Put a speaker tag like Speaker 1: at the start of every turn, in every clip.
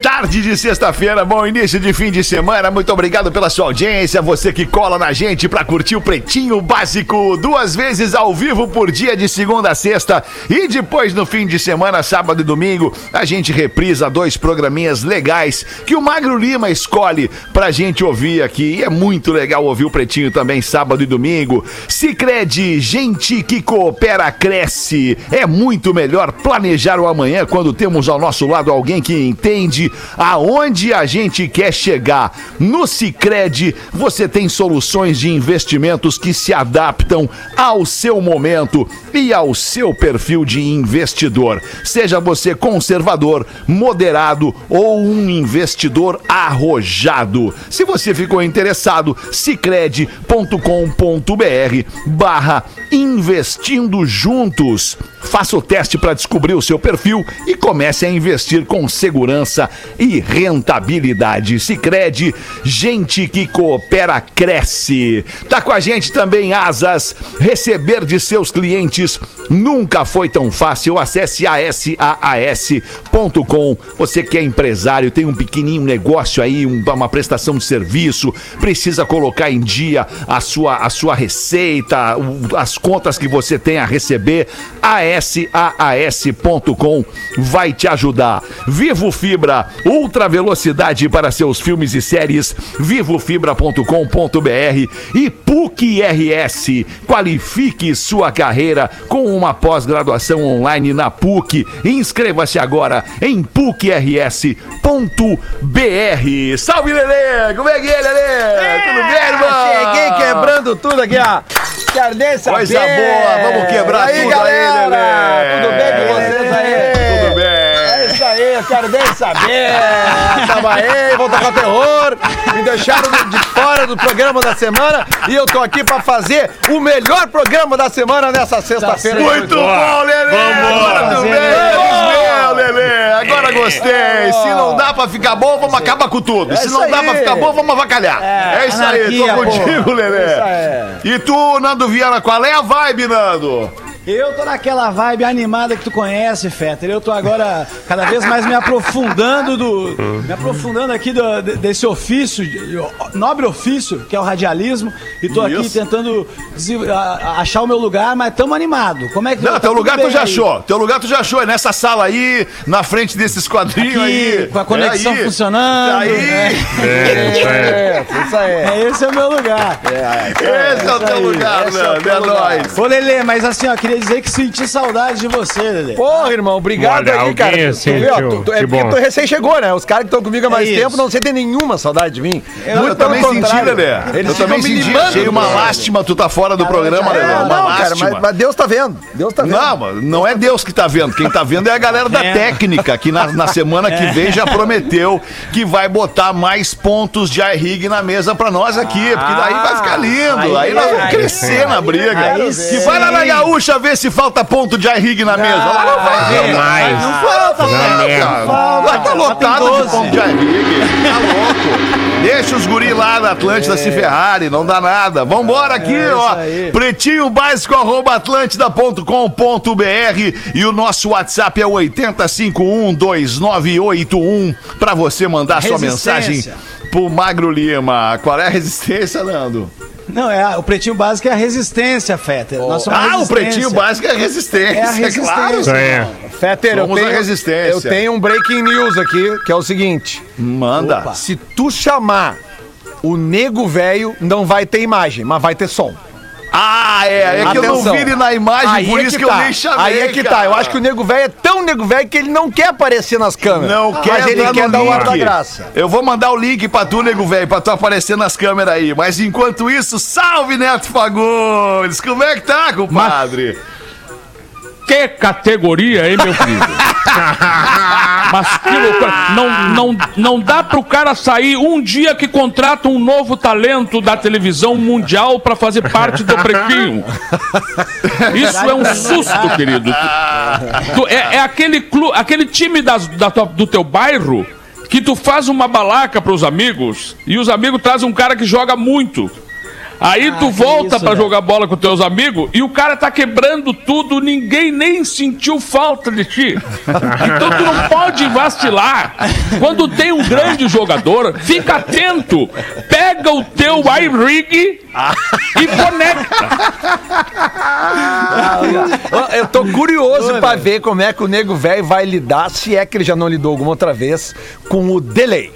Speaker 1: Tarde de sexta-feira, bom início de fim de semana. Muito obrigado pela sua audiência. Você que cola na gente para curtir o Pretinho Básico duas vezes ao vivo por dia de segunda a sexta e depois no fim de semana, sábado e domingo, a gente reprisa dois programinhas legais que o Magro Lima escolhe pra gente ouvir aqui. E é muito legal ouvir o Pretinho também sábado e domingo. Se crede, gente que coopera cresce. É muito melhor planejar o amanhã quando temos ao nosso lado alguém que entende aonde a gente quer chegar. No Sicredi você tem soluções de investimentos que se adaptam ao seu momento e ao seu perfil de investidor. Seja você conservador, moderado ou um investidor arrojado. Se você ficou interessado, sicredi.com.br barra investindo juntos. Faça o teste para descobrir o seu perfil e comece a investir com segurança e rentabilidade. Se crede, gente que coopera cresce. Tá com a gente também Asas. Receber de seus clientes nunca foi tão fácil. Acesse asaas.com. Você que é empresário, tem um pequenininho negócio aí, uma prestação de serviço, precisa colocar em dia a sua, a sua receita, as contas que você tem a receber. asaas.com vai te ajudar. Vivo Fibra, ultra velocidade para seus filmes e séries. Vivofibra.com.br e PUC RS. Qualifique sua carreira com uma pós-graduação online na PUC. Inscreva-se agora em pucrs.br. Salve, Lelê! Como é que é, Lelê?
Speaker 2: É,
Speaker 1: Tudo bem, irmão?
Speaker 2: Cheguei quebrando tudo aqui, ó. Quero nem saber.
Speaker 1: Coisa boa, vamos quebrar
Speaker 2: aí,
Speaker 1: tudo
Speaker 2: galera.
Speaker 1: aí, Lelê.
Speaker 2: Tudo bem com vocês aí? Eu quero nem saber. Tava aí, vou tocar terror. Me deixaram de- fora do programa da semana e eu tô aqui pra fazer o melhor programa da semana nessa sexta-feira.
Speaker 1: Muito bom, Lelê!
Speaker 3: Vambora.
Speaker 1: Muito bem, meu, Lelê! Agora gostei! Se não dá pra ficar bom, vamos acabar com tudo. Se
Speaker 2: isso
Speaker 1: não dá pra ficar bom, vamos avacalhar. É, isso aí, tô contigo. Lelê.
Speaker 2: Isso aí.
Speaker 1: E tu, Nando Viana, qual é a vibe, Nando?
Speaker 3: Eu tô naquela vibe animada que tu conhece, Fetter. Eu tô agora cada vez mais me aprofundando do. Me aprofundando aqui do- de- desse ofício, nobre ofício, que é o radialismo. E tô aqui
Speaker 1: Isso.
Speaker 3: tentando achar o meu lugar, mas tamo animado. Como é que
Speaker 1: Não,
Speaker 3: tá
Speaker 1: teu lugar tu já
Speaker 3: aí?
Speaker 1: achou. Teu lugar tu já achou. É nessa sala aí, na frente desses quadrinhos
Speaker 3: Aqui,
Speaker 1: aí.
Speaker 3: com a conexão
Speaker 1: É aí.
Speaker 3: funcionando.
Speaker 1: Aí.
Speaker 3: É,
Speaker 2: É, isso aí.
Speaker 3: é, esse é o meu lugar.
Speaker 1: Esse é o teu
Speaker 3: aí,
Speaker 1: lugar,
Speaker 2: esse é o teu
Speaker 1: É
Speaker 2: lugar.
Speaker 1: nóis.
Speaker 3: Ô, Lelê, mas assim, ó, queria dizer que senti saudade de você, Lelê.
Speaker 2: Porra, irmão, obrigado
Speaker 4: Olha,
Speaker 2: aí, cara. Tu- tu
Speaker 4: sentiu,
Speaker 2: viu, ó, tu- tu- é
Speaker 4: que
Speaker 2: porque
Speaker 4: bom.
Speaker 2: tu recém chegou, né? Os caras que estão comigo há mais
Speaker 3: isso.
Speaker 2: tempo não sentem nenhuma saudade de mim.
Speaker 1: Eu, também senti, Lelê.
Speaker 2: Eles
Speaker 1: Eu também
Speaker 2: me
Speaker 1: senti. Achei uma lástima tu tá fora do programa, Lelê.
Speaker 2: É,
Speaker 1: Uma
Speaker 2: não, cara,
Speaker 1: lástima.
Speaker 2: mas, mas Deus tá vendo. Deus tá vendo.
Speaker 1: Não, não é Deus que tá vendo. Quem tá vendo é a galera da
Speaker 3: É.
Speaker 1: técnica, que na, na semana que vem já prometeu que vai botar mais pontos de iRig na mesa pra nós aqui. Porque daí vai ficar lindo. Aí,
Speaker 3: aí-
Speaker 1: nós vamos
Speaker 3: aí-
Speaker 1: crescer na briga. que vai lá na gaúcha ver se falta ponto de iRig na mesa. Lá não vai ver.
Speaker 4: mais.
Speaker 1: Não falta,
Speaker 4: Não
Speaker 1: cara.
Speaker 4: mesmo.
Speaker 1: Lá tá lotado de
Speaker 3: 12.
Speaker 1: ponto de iRig. Tá louco. Deixa os guri lá da Atlântida se ferrarem, não dá nada. Vambora aqui, ó.
Speaker 3: aí.
Speaker 1: Pretinho básico arroba atlântida.com.br e o nosso WhatsApp é o 80512981 pra você mandar sua mensagem
Speaker 3: Resistência.
Speaker 1: pro Magro Lima. Qual é a resistência, Nando?
Speaker 3: Não, é, o pretinho básico é a resistência, Fetter. Somos
Speaker 1: Ah, o pretinho básico é a resistência,
Speaker 3: É a resistência.
Speaker 1: claro.
Speaker 4: Isso aí.
Speaker 2: Fetter, eu
Speaker 1: a
Speaker 2: tenho,
Speaker 1: resistência.
Speaker 2: eu tenho um breaking news aqui, que é o seguinte.
Speaker 1: Manda.
Speaker 3: Opa.
Speaker 2: Se tu chamar o nego velho, não vai ter imagem, mas vai ter som.
Speaker 1: Ah, é. É que eu não
Speaker 2: Atenção.
Speaker 1: vi ele na imagem,
Speaker 2: Aí
Speaker 1: por
Speaker 2: é
Speaker 1: isso que,
Speaker 2: tá.
Speaker 1: eu nem chamei.
Speaker 2: Aí é que
Speaker 1: cara.
Speaker 2: tá. Eu acho que o nego velho é tão nego velho que ele não quer aparecer nas câmeras.
Speaker 1: Não quer
Speaker 2: Mas ele quer dar o ar
Speaker 1: link.
Speaker 2: da graça.
Speaker 1: Eu vou mandar o link pra tu, nego velho, pra tu aparecer nas câmeras aí. Mas enquanto isso, salve Neto Fagundes! Como é que tá, compadre?
Speaker 5: Que categoria, hein, meu querido? Mas que loucura. Não, não, não dá pro cara sair um dia que contrata um novo talento da televisão mundial pra fazer parte do pretinho. Isso é um susto, querido. Tu- é, é aquele, clu, aquele time das- da tua- do teu bairro que tu faz uma balaca pros amigos e os amigos trazem um cara que joga muito. Aí tu
Speaker 3: que
Speaker 5: volta
Speaker 3: velho.
Speaker 5: jogar bola com teus amigos e o cara tá quebrando tudo, ninguém nem sentiu falta de ti. Então tu não pode vacilar. Quando tem um grande jogador, fica atento. Pega o teu iRig e conecta.
Speaker 2: Ó, Eu tô curioso pra ver como é que o nego velho vai lidar, se é que ele já não lidou alguma outra vez, com o delay.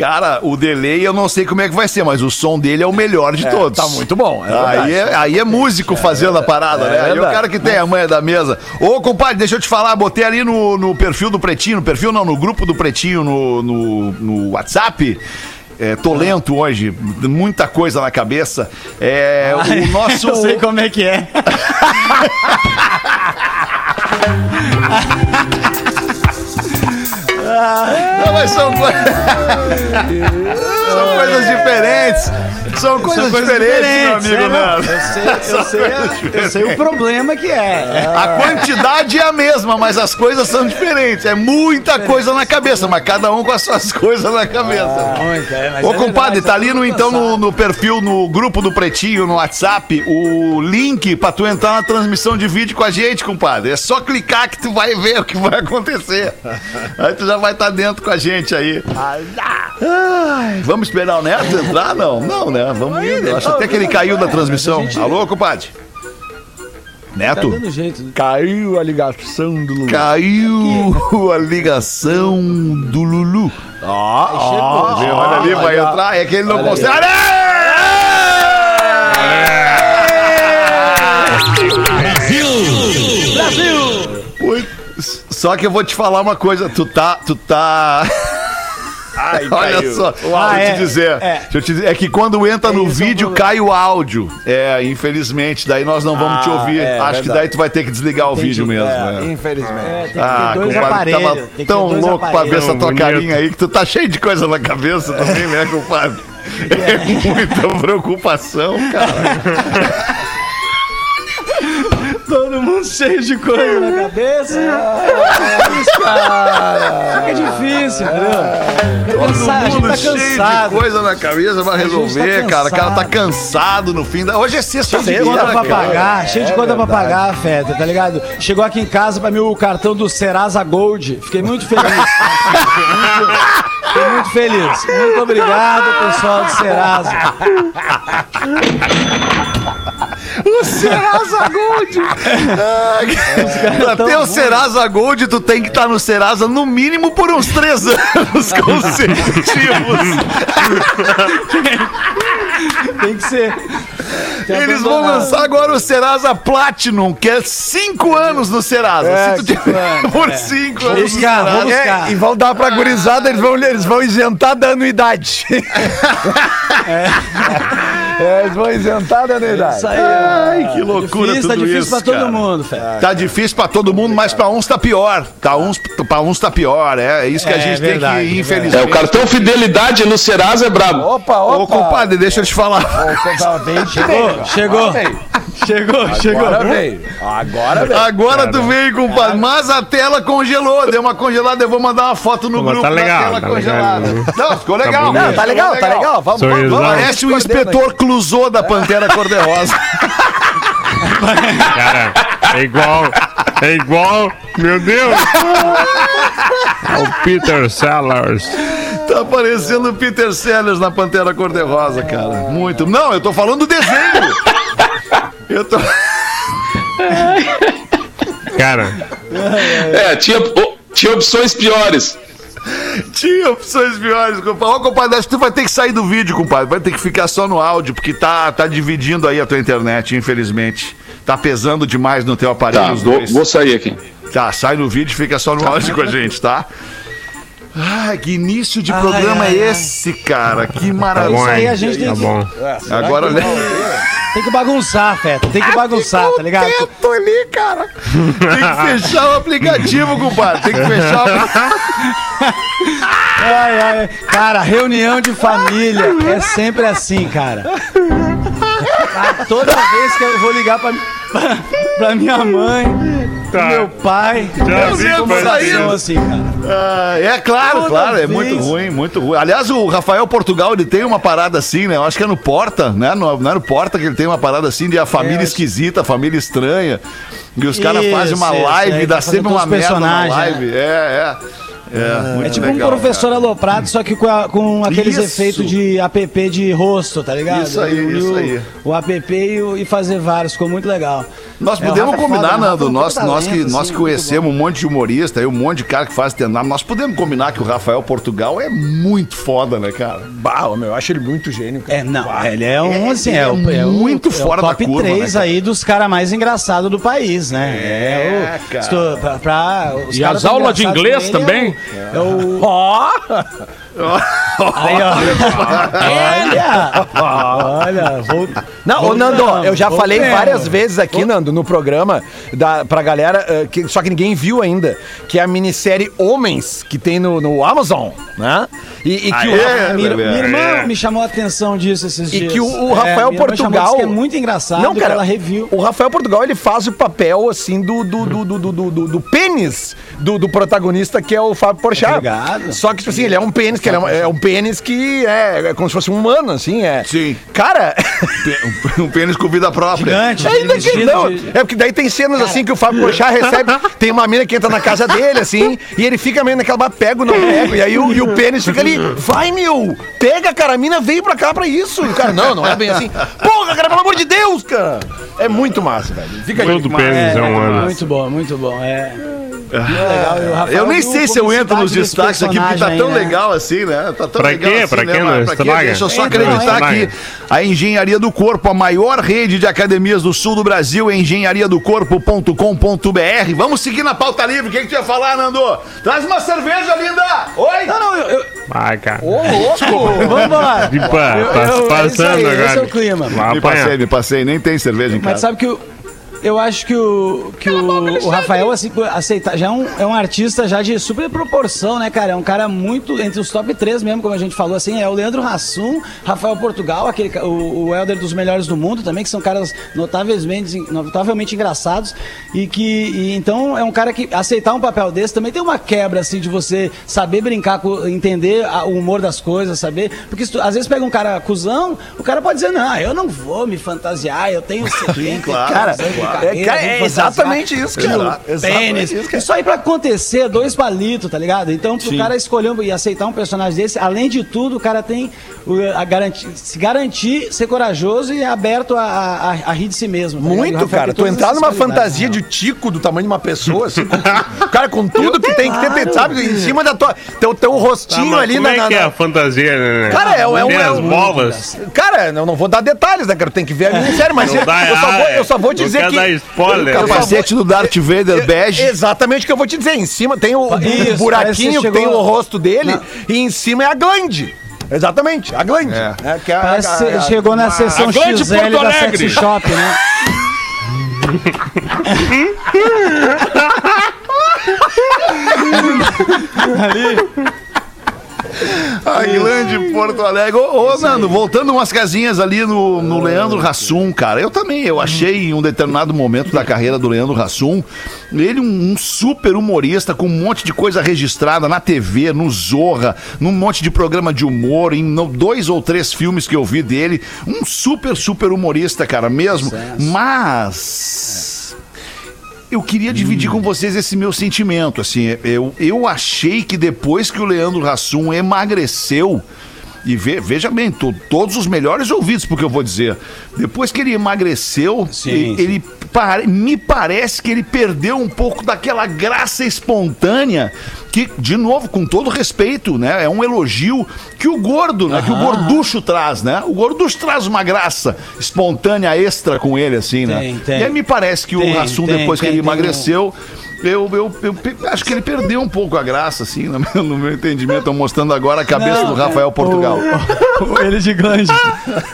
Speaker 1: Cara, o delay eu não sei como é que vai ser, mas o som dele é o melhor de todos.
Speaker 2: tá muito bom, é
Speaker 1: aí, é, aí é músico fazendo a parada,
Speaker 2: É
Speaker 1: né? Aí o
Speaker 2: verdade.
Speaker 1: cara que tem a manha da mesa. Ô, compadre, deixa eu te falar, botei ali no, no perfil do Pretinho, no perfil não, no grupo do Pretinho no, no, no WhatsApp. É, tô lento hoje, muita coisa na cabeça. É, o nosso.
Speaker 3: Eu sei como é que é.
Speaker 1: Não, mas são, são coisas diferentes. São coisas, diferentes, meu amigo
Speaker 3: é, não,
Speaker 1: Nando.
Speaker 3: Eu sei, eu, sei, eu sei o problema que é.
Speaker 1: A quantidade é a mesma, mas as coisas são diferentes. É muita coisa na cabeça, mas cada um com as suas coisas na cabeça.
Speaker 3: Muito, é, mas
Speaker 1: Ô,
Speaker 3: é
Speaker 1: compadre,
Speaker 3: verdade,
Speaker 1: tá ali no, então no, no perfil, no grupo do Pretinho, no WhatsApp, o link pra tu entrar na transmissão de vídeo com a gente, compadre. É só clicar que tu vai ver o que vai acontecer. Aí tu já vai estar dentro com a gente aí. Ai, vamos esperar o Neto entrar? Não, não, né? Vamos indo. Acho até que ele caiu da transmissão. Alô, compadre?
Speaker 3: Tá
Speaker 1: Neto?
Speaker 3: dando jeito.
Speaker 2: Caiu a ligação do Lulu.
Speaker 1: Caiu a ligação do Lulu.
Speaker 3: Chegou.
Speaker 1: Vê, olha ali, vai entrar. É que ele não consegue. Brasil! Só que eu vou te falar uma coisa. Tu tá. Tu tá. Olha só,
Speaker 3: Ah,
Speaker 1: deixa eu
Speaker 3: é,
Speaker 1: te dizer.
Speaker 3: é.
Speaker 1: Deixa eu te dizer. É que quando entra no
Speaker 3: é um
Speaker 1: vídeo, cai o áudio. É, infelizmente. Daí nós não vamos te
Speaker 2: Ah,
Speaker 1: ouvir.
Speaker 2: é,
Speaker 1: Acho que daí tu vai ter que desligar o vídeo mesmo.
Speaker 2: É,
Speaker 1: né?
Speaker 2: infelizmente.
Speaker 3: É, tem que
Speaker 1: Ah,
Speaker 3: ter dois
Speaker 1: compadre,
Speaker 3: aparelhos.
Speaker 1: tava tão
Speaker 3: dois
Speaker 1: louco pra ver
Speaker 3: aparelhos.
Speaker 1: essa tua
Speaker 5: Bonito.
Speaker 1: carinha aí que tu tá cheio de coisa na cabeça também, né, compadre? É muita preocupação, cara.
Speaker 3: Todo mundo cheio de coisa na cabeça. Fica difícil, entendeu?
Speaker 1: Todo
Speaker 3: Cansa- a gente
Speaker 1: mundo
Speaker 3: tá
Speaker 1: cheio de
Speaker 3: cansado.
Speaker 1: coisa na cabeça pra
Speaker 3: tá
Speaker 1: resolver, cara. O cara tá
Speaker 3: cansado.
Speaker 1: cansado no fim da. Hoje é
Speaker 3: Cheio de
Speaker 1: sexta-feira,
Speaker 3: conta pra
Speaker 1: cara.
Speaker 3: pagar, cheio de conta pra pagar, Feta, tá ligado? Chegou aqui em casa pra mim o cartão do Serasa Gold. Fiquei muito feliz. Fiquei muito feliz. Muito obrigado, pessoal do Serasa.
Speaker 1: O Serasa Gold! Ah, pra ter o. Serasa Gold, tu tem que estar no Serasa no mínimo por uns três anos consecutivos.
Speaker 3: Tem que ser. Tem
Speaker 1: Eles vão lançar agora o Serasa Platinum, que é cinco anos no Serasa.
Speaker 2: É,
Speaker 1: Se tu tiver por cinco anos no
Speaker 3: buscar, vou
Speaker 1: Serasa.
Speaker 3: buscar.
Speaker 2: É, e vão dar pra gurizada, eles vão, eles vão isentar da anuidade. É, eles vão isentar da anuidade.
Speaker 3: Isso aí.
Speaker 1: Ai, que loucura
Speaker 3: difícil,
Speaker 1: tudo
Speaker 3: tá difícil
Speaker 1: isso,
Speaker 3: pra todo
Speaker 1: cara.
Speaker 3: mundo, Feta.
Speaker 1: Tá difícil pra todo mundo, mas pra uns tá pior. Tá uns, pra uns tá pior. É isso que a
Speaker 3: É
Speaker 1: gente
Speaker 3: verdade,
Speaker 1: tem que,
Speaker 3: é
Speaker 1: infelizmente.
Speaker 4: É, o cartão fidelidade no Serasa é brabo.
Speaker 2: Opa, opa.
Speaker 1: Ô, compadre, deixa eu te falar.
Speaker 2: Opa, vem,
Speaker 3: Chegou, chegou. Chegou, chegou.
Speaker 2: Agora veio. Agora veio.
Speaker 1: Agora tu veio, compadre. Mas a tela congelou. Deu uma congelada. Eu vou mandar uma foto no grupo
Speaker 6: tá legal,
Speaker 1: da tela
Speaker 6: tá
Speaker 1: congelada.
Speaker 6: legal.
Speaker 1: Não, ficou legal.
Speaker 6: bonito.
Speaker 2: Não, tá legal, tá legal. Vamos, vamos.
Speaker 1: Parece o inspetor Clusô da Pantera Cor-de-Rosa.
Speaker 6: Cara, é igual. É igual. Meu Deus! o Peter Sellers.
Speaker 1: Tá parecendo o Peter Sellers na Pantera Cor-de-Rosa, cara. Muito. Não, eu tô falando do desenho. Eu tô...
Speaker 6: Cara,
Speaker 4: É, tinha, tinha opções piores.
Speaker 1: Tinha opções piores, compadre. Ó, compadre, acho que tu vai ter que sair do vídeo, compadre. Vai ter que ficar só no áudio, porque tá, tá dividindo aí a tua internet, infelizmente. Tá pesando demais no teu aparelho
Speaker 4: Tá,
Speaker 1: os
Speaker 4: vou,
Speaker 1: dois.
Speaker 4: vou sair aqui.
Speaker 1: Tá, sai no vídeo e fica só no áudio com a gente, tá? Ah, que início de programa
Speaker 3: ai,
Speaker 1: é esse, cara? Que
Speaker 6: tá
Speaker 1: maravilha.
Speaker 6: bom,
Speaker 3: aí a gente tem
Speaker 6: Tá
Speaker 3: que-
Speaker 6: bom.
Speaker 1: Agora, olha.
Speaker 3: Tem que bagunçar, Feta. Tem que bagunçar, tá ligado?
Speaker 1: Tô ali, cara. Tem que fechar o aplicativo, compadre. Tem que fechar o
Speaker 3: Ai, ai. Cara, reunião de família é sempre assim, cara. Cara, toda vez que eu vou ligar pra, pra, pra minha mãe,
Speaker 6: Tá.
Speaker 3: Meu pai.
Speaker 6: Já vi,
Speaker 3: Como
Speaker 6: mas-
Speaker 3: saiu assim, cara.
Speaker 1: Ah, é claro,
Speaker 3: Toda
Speaker 1: claro, é
Speaker 3: vez.
Speaker 1: muito ruim, muito ruim. Aliás, o Rafael Portugal, ele tem uma parada assim, né? Eu acho que é no Porta, né? No, não é no Porta que ele tem uma parada assim de a família
Speaker 3: É.
Speaker 1: esquisita, a família estranha. E os caras fazem uma
Speaker 3: isso,
Speaker 1: live
Speaker 3: é,
Speaker 1: dá
Speaker 3: tá
Speaker 1: sempre uma merda na live. É, é. É, muito
Speaker 3: É tipo
Speaker 1: legal,
Speaker 3: um professor aloprado, só que com, a- com aqueles
Speaker 1: Isso.
Speaker 3: efeitos de app de rosto, tá ligado?
Speaker 1: Isso aí,
Speaker 3: Ele
Speaker 1: isso
Speaker 3: uniu
Speaker 1: aí.
Speaker 3: O app e, o- e fazer vários, ficou muito legal.
Speaker 1: Nós
Speaker 3: É, o
Speaker 1: podemos
Speaker 3: é
Speaker 1: combinar,
Speaker 3: foda, o
Speaker 1: Nando, nós,
Speaker 3: puta
Speaker 1: nós, que,
Speaker 3: talento,
Speaker 1: nós
Speaker 3: assim,
Speaker 1: que
Speaker 3: muito
Speaker 1: conhecemos um monte de humorista, aí um monte de cara que faz stand-up, nós podemos combinar que o Rafael Portugal é muito foda, né, cara?
Speaker 2: Bah, meu, eu acho ele muito gênio, cara.
Speaker 3: É, não, ele é um,
Speaker 1: É,
Speaker 3: assim, é,
Speaker 1: é
Speaker 3: o, é o-
Speaker 1: muito
Speaker 3: é o
Speaker 1: fora da
Speaker 3: top
Speaker 1: curva,
Speaker 3: 3
Speaker 1: né, cara?
Speaker 3: aí dos caras mais engraçados do país, né?
Speaker 1: É,
Speaker 3: o,
Speaker 1: cara.
Speaker 3: tu- pra, pra- os
Speaker 5: E as aulas de inglês também?
Speaker 3: É o... É! Aí, ó. Olha! Olha, vou...
Speaker 2: Não, ô Nando, eu já falei várias vezes aqui, Nando, no programa, da, pra galera, eh, que, só que ninguém viu ainda, que é a minissérie Homens, que tem no, no Amazon, né? E, e que o,
Speaker 1: é,
Speaker 3: Minha, minha irmã
Speaker 6: É.
Speaker 3: me chamou a atenção disso esses
Speaker 2: e
Speaker 3: dias.
Speaker 2: que o, o
Speaker 3: É,
Speaker 2: Rafael
Speaker 3: chamou,
Speaker 2: Portugal.
Speaker 3: que é muito engraçado.
Speaker 2: Não, cara,
Speaker 3: ela reviu.
Speaker 2: o Rafael Portugal ele faz o papel assim do do, do, do, do, do, do- do pênis do, do protagonista que é o Fábio Porchat.
Speaker 3: Obrigado.
Speaker 2: Só que tipo assim, ele é um pênis que ele é, um, é um pênis que é, é como se fosse um humano assim, é.
Speaker 1: Sim.
Speaker 2: Cara,
Speaker 1: Um pênis com vida própria.
Speaker 3: Gigante.
Speaker 2: Ainda que não.
Speaker 3: de-
Speaker 2: É porque daí tem cenas assim que o Fábio Porchat recebe. Tem uma mina que entra na casa dele, assim, e ele fica meio naquela, "Bah, pego, não pego. E aí o, e o pênis fica ali, vai, meu! Pega, cara, a mina veio pra cá pra isso. E o cara, não, não é bem assim. Porra, cara, pelo amor de Deus, cara! É muito massa, velho. Fica aí.
Speaker 6: Todo pênis é um ano.
Speaker 3: Muito bom, muito bom. É. Legal. Rafael
Speaker 1: Eu nem sei se eu entro nos destaques aqui, porque tá
Speaker 3: personagem
Speaker 1: tão
Speaker 3: aí, né?
Speaker 1: legal assim, né? Tá tão
Speaker 6: Pra
Speaker 1: legal
Speaker 6: quê?
Speaker 1: assim,
Speaker 6: Pra
Speaker 1: né,
Speaker 6: quê?
Speaker 1: mas
Speaker 6: Não
Speaker 1: pra quê? Deixa eu só
Speaker 3: Entra,
Speaker 1: acreditar
Speaker 6: não
Speaker 1: aqui. A Engenharia do Corpo, a maior rede de academias do sul do Brasil, é engenhariadocorpo.com.br. Vamos seguir na pauta livre. O que, que tu ia falar, Nando? Traz uma cerveja, linda! Oi!
Speaker 3: Não, não, eu. eu
Speaker 6: Vai, cara.
Speaker 3: vamos embora.
Speaker 6: De pá,
Speaker 3: Eu-
Speaker 6: tá
Speaker 3: eu- é
Speaker 6: passando
Speaker 3: aí,
Speaker 6: agora.
Speaker 3: esse é o clima.
Speaker 6: Vai
Speaker 1: Me passei, me passei. Nem tem cerveja em
Speaker 3: Mas
Speaker 1: casa.
Speaker 3: sabe que o. Eu acho que o, que o, o Rafael, assim, aceita, já é um, é um artista já de super proporção, né, cara? É um cara muito, entre os top 3 mesmo, como a gente falou, assim, é o Leandro Hassum, Rafael Portugal, aquele, o, o Helder dos melhores do mundo também, que são caras notavelmente, notavelmente engraçados e que, e, então, é um cara que aceitar um papel desse também tem uma quebra, assim, de você saber brincar, com, entender a- o humor das coisas, saber, porque se tu- às vezes pega um cara cuzão, o cara pode dizer, não, eu não vou me fantasiar, eu tenho 70,
Speaker 1: claro,
Speaker 2: Cara,
Speaker 3: claro.
Speaker 2: É, cara, é exatamente isso, cara. Exatamente
Speaker 3: Tênis.
Speaker 2: isso, cara.
Speaker 3: Isso aí pra acontecer, dois palitos, tá ligado? Então, pro cara escolher um- e aceitar um personagem desse, além de tudo, o cara tem a garantir, se garantir, ser corajoso e aberto a, a, a rir de si mesmo. tá
Speaker 2: Muito,
Speaker 3: Rafael
Speaker 2: cara. Tu entrar numa fantasia
Speaker 3: né?
Speaker 2: de tico do tamanho de uma pessoa, assim, com, cara, com tudo que tem que ter, sabe? Em cima da tua. Teu, teu
Speaker 6: Tá,
Speaker 2: rostinho
Speaker 6: mas
Speaker 2: ali
Speaker 6: como
Speaker 2: na.
Speaker 6: é
Speaker 2: na-
Speaker 6: que é a fantasia, né?
Speaker 2: Cara, é, é, um-
Speaker 6: Tem
Speaker 2: é um-
Speaker 6: bolas.
Speaker 2: Cara, eu não vou dar detalhes, né, cara? Tem que ver a minissérie, mas
Speaker 6: Não
Speaker 2: eu,
Speaker 6: dá,
Speaker 2: eu só vou, eu só vou
Speaker 6: não
Speaker 2: dizer que.
Speaker 6: Dar spoiler.
Speaker 2: Vou-
Speaker 1: Capacete do Darth Vader bege.
Speaker 2: Exatamente o que eu vou te dizer. Em cima tem o, o
Speaker 3: Isso, que
Speaker 2: buraquinho,
Speaker 3: você
Speaker 2: tem o rosto dele,
Speaker 3: Não.
Speaker 2: e em cima é a glande. Exatamente, a glande.
Speaker 1: É.
Speaker 2: né, que a-
Speaker 3: que
Speaker 2: a- a-
Speaker 3: chegou na sessão XL da. Sexy Shop, né?
Speaker 1: A grande Porto Alegre. Ô, ô, Nando, voltando umas casinhas ali no, no Leandro Hassum, cara. Eu também, eu achei em um determinado momento da carreira do Leandro Hassum, ele um, um super humorista com um monte de coisa registrada na TV, no Zorra, num monte de programa de humor, em no- dois ou três filmes que eu vi dele. Um super, super humorista, cara, mesmo. Mas eu queria dividir com vocês esse meu sentimento. Assim, eu, eu achei que depois que o Leandro Hassum emagreceu, e ve- veja bem, to- todos os melhores ouvidos, porque eu vou dizer, depois que ele emagreceu,
Speaker 3: Sim,
Speaker 1: e-
Speaker 3: sim.
Speaker 1: ele pare- me parece que ele perdeu um pouco daquela graça espontânea que, de novo, com todo respeito, né, é um elogio que o gordo, né, que o gorducho traz, né? O gorducho traz uma graça espontânea extra com ele, assim, né?
Speaker 3: Tem, tem.
Speaker 1: E aí me parece que
Speaker 3: Tem,
Speaker 1: o Hassum,
Speaker 3: tem,
Speaker 1: depois que ele
Speaker 3: tem um-
Speaker 1: emagreceu, eu, eu, eu acho que ele perdeu um pouco a graça, assim, no meu, no meu entendimento. Estou mostrando agora a cabeça
Speaker 3: Não,
Speaker 1: do Rafael
Speaker 3: é,
Speaker 1: Portugal.
Speaker 3: Ou ele de glande.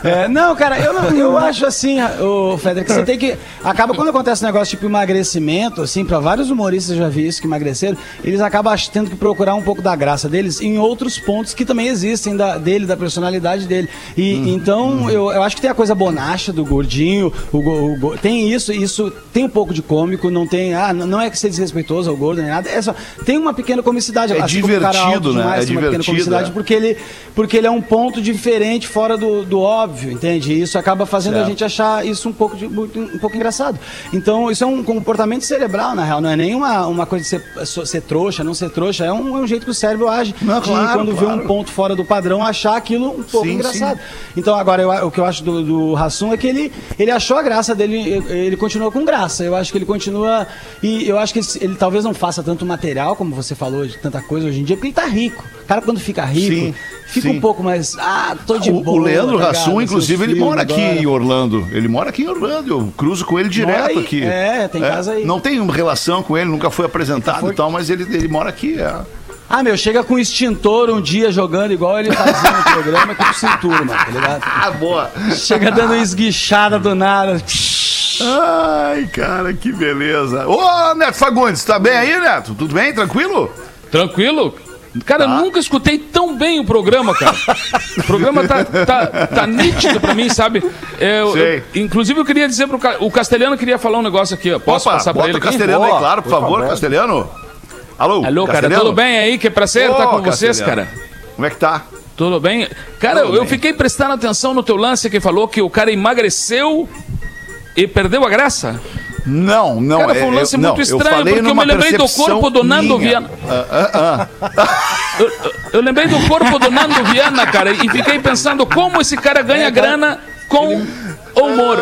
Speaker 3: É, não, cara, eu, eu acho assim, o Federer, que você tem que. Acaba quando acontece um negócio tipo emagrecimento, assim, pra vários humoristas eu já vi isso que emagreceram, eles acabam tendo que procurar um pouco da graça deles em outros pontos que também existem da, dele, da personalidade dele. E então eu, eu acho que tem a coisa bonacha do gordinho, o, o tem isso, isso tem um pouco de cômico, não tem. Ah, não é que ser desrespeitoso ao gordo nem nada, é só. Tem uma pequena comicidade.
Speaker 1: É
Speaker 3: assim
Speaker 1: divertido, né?
Speaker 3: demais
Speaker 1: É
Speaker 3: uma pequena
Speaker 1: divertido,
Speaker 3: comicidade,
Speaker 1: é.
Speaker 3: porque ele, porque ele é um ponto diferente fora do, do óbvio, entende? E isso acaba fazendo a gente achar isso um pouco, de, um pouco engraçado. Então, isso é um comportamento cerebral, na real, não é nem uma, coisa de ser, ser trouxa, não ser trouxa, é um, é um jeito que o cérebro age
Speaker 1: Não,
Speaker 3: de
Speaker 1: claro,
Speaker 3: quando vê
Speaker 1: claro.
Speaker 3: um ponto fora do padrão, achar aquilo um pouco
Speaker 1: Sim,
Speaker 3: engraçado. Então, agora, eu- o que eu acho do, do Rassum é que ele, ele achou a graça dele, ele, continua com graça. Eu acho que ele continua. E eu acho que ele, ele talvez não faça tanto material, como você falou, de tanta coisa hoje em dia, porque ele tá rico. O cara, quando fica rico,
Speaker 1: Sim,
Speaker 3: fica
Speaker 1: sim.
Speaker 3: um pouco mais. Ah, tô de
Speaker 1: O,
Speaker 3: boa.
Speaker 1: o Leandro
Speaker 3: tá?
Speaker 1: Rassum,
Speaker 3: Seus
Speaker 1: inclusive, ele mora aqui
Speaker 3: agora.
Speaker 1: em Orlando. Ele mora aqui em Orlando. Eu cruzo com ele direto aqui.
Speaker 3: É, tem casa aí.
Speaker 1: Não tenho relação com ele, nunca foi apresentado
Speaker 3: Foi.
Speaker 1: e tal, mas ele, ele mora aqui. É.
Speaker 3: Ah, meu, chega com extintor um dia jogando igual ele fazia no programa com o cintura, mano, tá ligado?
Speaker 1: Ah, boa.
Speaker 3: Chega dando esguichada do nada.
Speaker 1: Ai, cara, que beleza. Ô, Neto Fagundes, tá bem aí, Neto? Tudo bem? Tranquilo?
Speaker 5: Tranquilo? Cara, eu nunca escutei tão bem o programa, cara. O programa tá, tá, tá nítido pra mim, sabe? É, eu-
Speaker 1: Sei.
Speaker 5: eu- inclusive, eu queria dizer pro o Castelhano queria falar um negócio aqui, ó. Posso
Speaker 1: Opa,
Speaker 5: passar pra
Speaker 1: bota
Speaker 5: ele
Speaker 1: o
Speaker 5: aqui?
Speaker 1: Castelhano aí, claro, por
Speaker 2: por
Speaker 1: favor,
Speaker 2: favor.
Speaker 1: Castelhano. Alô,
Speaker 5: Alô, cara,
Speaker 1: Castelhano?
Speaker 5: tudo bem aí? Que prazer estar
Speaker 1: Ô,
Speaker 5: com vocês,
Speaker 1: Castelhano.
Speaker 5: cara.
Speaker 1: Como é que tá?
Speaker 5: Tudo bem? Cara,
Speaker 1: Tudo
Speaker 5: eu
Speaker 1: bem.
Speaker 5: fiquei prestando atenção no teu lance que falou que o cara emagreceu e perdeu a graça.
Speaker 1: Não, não.
Speaker 5: Cara, foi um
Speaker 1: é-
Speaker 5: lance
Speaker 1: eu-
Speaker 5: muito
Speaker 1: não,
Speaker 5: estranho,
Speaker 1: falei
Speaker 5: porque eu me lembrei do corpo do Nando
Speaker 1: minha.
Speaker 5: Viana.
Speaker 1: Ah, ah, ah.
Speaker 5: Eu, eu lembrei do corpo do Nando Viana, cara, e fiquei pensando como esse cara ganha grana com humor.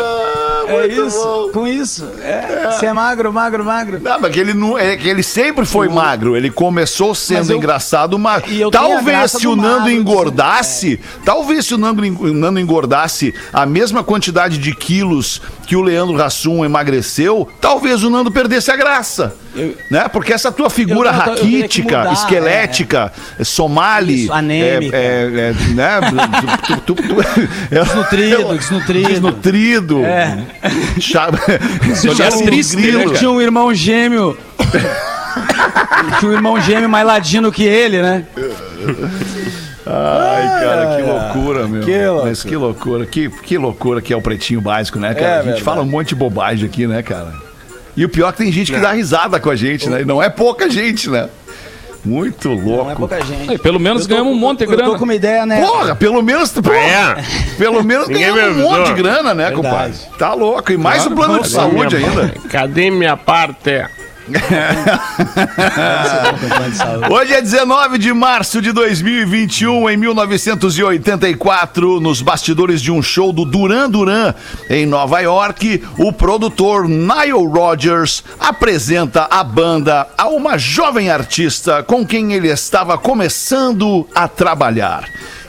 Speaker 3: É isso, com isso. É, você é magro, magro, magro.
Speaker 1: Não, mas que ele, não, é que ele sempre foi magro. Ele começou sendo
Speaker 3: eu-
Speaker 1: engraçado,
Speaker 3: eu a
Speaker 1: talvez se o
Speaker 3: do
Speaker 1: Nando
Speaker 3: magro,
Speaker 1: engordasse, talvez se o Nando, o Nando engordasse a mesma quantidade de quilos que o Leandro Hassum emagreceu, talvez o Nando perdesse a graça. Né? Porque essa tua figura
Speaker 3: Eu- eu- eu
Speaker 1: raquítica,
Speaker 3: mudar,
Speaker 1: esquelética, somali,
Speaker 3: Isso, anêmica.
Speaker 1: é, é, é, né? tu- tu- tu- tu-
Speaker 3: Desnutrido, desnutrido.
Speaker 1: desnutrido.
Speaker 3: É.
Speaker 5: Triste, né,
Speaker 1: grilo.
Speaker 3: Tinha um irmão gêmeo. tinha um irmão gêmeo mais ladino que ele, né?
Speaker 1: Ai, cara, que loucura, meu.
Speaker 2: Que loucura.
Speaker 1: Mas que loucura, que, que loucura que é o pretinho básico, né, cara?
Speaker 2: É
Speaker 1: a gente
Speaker 2: verdade.
Speaker 1: fala um monte de bobagem aqui, né, cara? E o pior é que tem gente que dá risada com a gente, né? E não é pouca gente, né? Muito
Speaker 3: Não é
Speaker 1: louco.
Speaker 3: pouca gente.
Speaker 5: Aí, pelo menos
Speaker 3: Eu tô-
Speaker 5: ganhamos um monte de
Speaker 3: Eu tô
Speaker 5: grana.
Speaker 3: com uma ideia, né?
Speaker 1: Porra, pelo menos, porra,
Speaker 6: É.
Speaker 1: pelo menos ganhamos
Speaker 6: me
Speaker 1: um monte de grana, né,
Speaker 3: Verdade.
Speaker 1: compadre? Tá louco. E mais o
Speaker 5: Claro,
Speaker 1: plano de saúde ainda.
Speaker 6: Cadê minha parte?
Speaker 1: Hoje é 19 de março de 2021, em 1984, nos bastidores de um show do Duran Duran em Nova York, o produtor Nile Rodgers apresenta a banda a uma jovem artista com quem ele estava começando a trabalhar.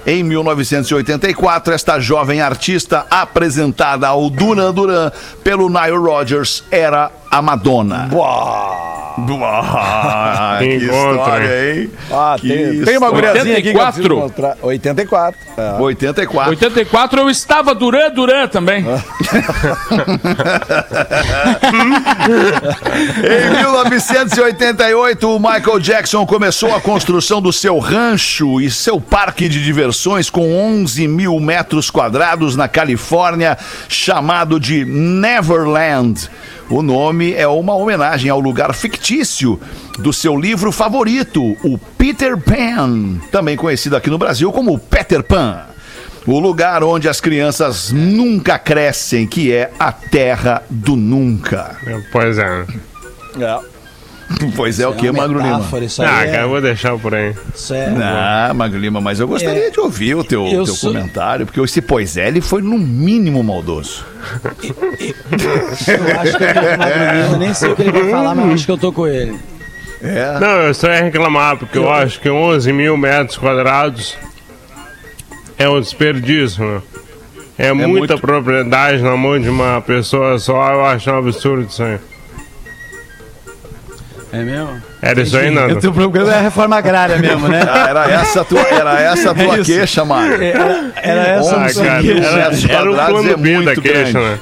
Speaker 1: Em 1984, esta jovem artista apresentada ao Duran Duran pelo Nile Rodgers era a Madonna. Uau, que
Speaker 6: Encontro,
Speaker 1: história, hein?
Speaker 2: Ah,
Speaker 1: Que
Speaker 2: tem, tem uma guriazinha aqui que eu preciso
Speaker 5: 84.
Speaker 2: mostrar. 84. É.
Speaker 1: 84.
Speaker 5: 84 eu estava Duran Duran também.
Speaker 1: Em 1988, o Michael Jackson começou a construção do seu rancho e seu parque de diversões com 11 mil metros quadrados na Califórnia, chamado de Neverland. O nome é uma homenagem ao lugar fictício do seu livro favorito, o Peter Pan, também conhecido aqui no Brasil como Peter Pan. O lugar onde as crianças nunca crescem, que é a Terra do Nunca.
Speaker 6: Pois é.
Speaker 2: É.
Speaker 1: Pois é, o que,
Speaker 3: uma
Speaker 1: Magro Lima?
Speaker 3: Isso
Speaker 6: Ah,
Speaker 3: é-
Speaker 6: cara, eu vou deixar por aí.
Speaker 3: isso é-
Speaker 1: Ah, Magro Lima, mas eu gostaria
Speaker 3: É.
Speaker 1: de ouvir o teu,
Speaker 3: Eu
Speaker 1: teu
Speaker 3: sou-
Speaker 1: comentário, porque esse pois é, ele foi no mínimo maldoso.
Speaker 3: Eu acho que eu tô com o Magro Lima, nem sei o que ele vai falar, mas eu acho que eu tô com ele.
Speaker 1: É.
Speaker 6: Não, eu só ia reclamar, porque eu acho que 11 mil metros quadrados é um desperdício, né? É, muita
Speaker 1: muito.
Speaker 6: propriedade na mão de uma pessoa só, eu acho um absurdo isso aí.
Speaker 3: É mesmo?
Speaker 6: Era isso aí,
Speaker 3: O
Speaker 6: Nando.
Speaker 3: teu programa é a reforma agrária mesmo, né?
Speaker 1: Ah, era essa a tua, era essa a tua
Speaker 3: É
Speaker 1: queixa, Mário.
Speaker 3: Era, era essa
Speaker 6: Ah,
Speaker 3: a sua
Speaker 6: cara,
Speaker 3: queixa.
Speaker 6: era, era o plano
Speaker 1: é
Speaker 6: B da queixa,
Speaker 1: grande.
Speaker 6: né?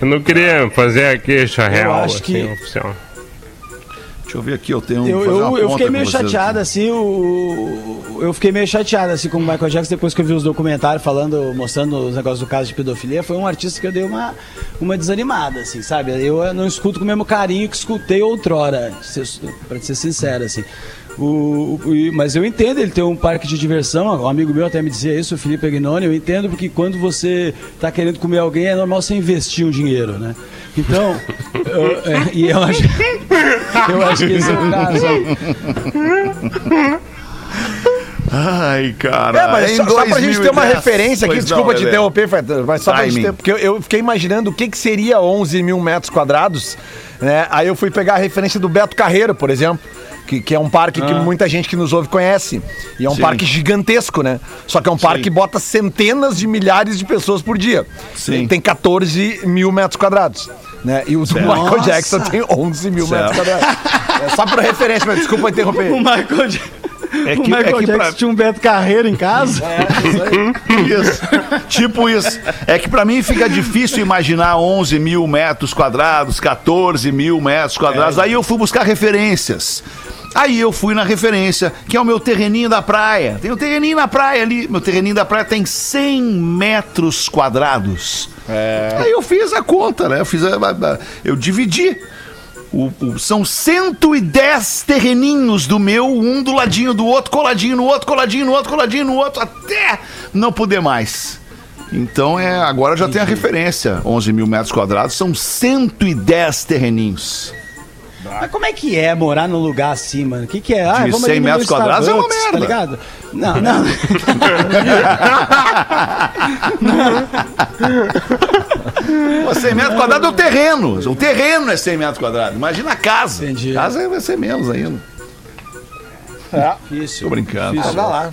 Speaker 6: Eu não queria fazer a queixa real,
Speaker 3: acho que-
Speaker 6: assim, oficial.
Speaker 1: Deixa eu ver aqui, eu tenho
Speaker 3: Eu, eu, eu fiquei meio chateado, assim, o, eu fiquei meio chateado, assim, com o Michael Jackson, depois que eu vi os documentários falando, mostrando os negócios do caso de pedofilia, foi um artista que eu dei uma, uma desanimada, assim, sabe? Eu não escuto com o mesmo carinho que escutei outrora, pra ser sincero, assim. O, o- mas eu entendo ele ter um parque de diversão, um amigo meu até me dizia isso, o Felipe Agnoni, eu entendo porque quando você tá querendo comer alguém, é normal você investir um dinheiro, né? Então, eu- é, e eu acho, eu acho que esse é o caso.
Speaker 1: Ai, cara.
Speaker 2: É, mas só, só pra gente ter uma
Speaker 1: 2010.
Speaker 2: referência aqui,
Speaker 1: Pois
Speaker 2: desculpa
Speaker 1: não,
Speaker 2: te interromper, mas só pra gente
Speaker 1: Timing.
Speaker 2: ter, porque eu, eu fiquei imaginando o que, que seria 11 mil metros quadrados, né? Aí eu fui pegar a referência do Beto Carreiro, por exemplo, que, que é um parque que muita gente que nos ouve conhece. E é um
Speaker 1: Ah. Sim.
Speaker 2: parque gigantesco, né? Só que é um parque que bota centenas de milhares de pessoas por dia.
Speaker 1: Sim.
Speaker 2: Ele tem 14 mil metros quadrados. Né? E o do Michael
Speaker 3: Nossa.
Speaker 2: Jackson tem 11 mil
Speaker 1: Certo.
Speaker 2: metros quadrados. É só por referência, mas desculpa interromper.
Speaker 3: O Michael, Ja-
Speaker 1: É
Speaker 3: o
Speaker 1: que,
Speaker 3: Michael
Speaker 1: é que
Speaker 3: Jackson
Speaker 1: pra,
Speaker 3: tinha um Beto Carreiro em casa.
Speaker 1: isso, tipo isso. É que pra mim fica difícil imaginar 11 mil metros quadrados, 14 mil metros quadrados. Aí eu fui buscar referências. Aí eu fui na referência, que é o meu terreninho da praia. Tem um terreninho na praia ali. Meu terreninho da praia tem 100 metros quadrados. Aí eu fiz a conta, né? Eu fiz a, a- a- eu dividi. O- o- são 110 terreninhos do meu, um do ladinho do outro, coladinho no outro, coladinho no outro, coladinho no outro, até não poder mais. Então é, agora já tem a referência. 11 mil metros quadrados são 110 terreninhos.
Speaker 3: Mas como é que é morar num lugar assim, mano? O que, que é? Ah,
Speaker 1: De
Speaker 3: vamos
Speaker 1: 100
Speaker 3: ali no
Speaker 1: metros quadrados é uma
Speaker 3: Starbucks,
Speaker 1: merda.
Speaker 3: Tá ligado? Não, não.
Speaker 1: Pô, 100 metros quadrados é o terreno. O terreno é 100 metros quadrados. Imagina a casa.
Speaker 3: Entendi.
Speaker 1: A casa vai ser menos ainda.
Speaker 3: Difícil.
Speaker 1: Tô brincando.
Speaker 3: Difícil.
Speaker 2: Vai lá.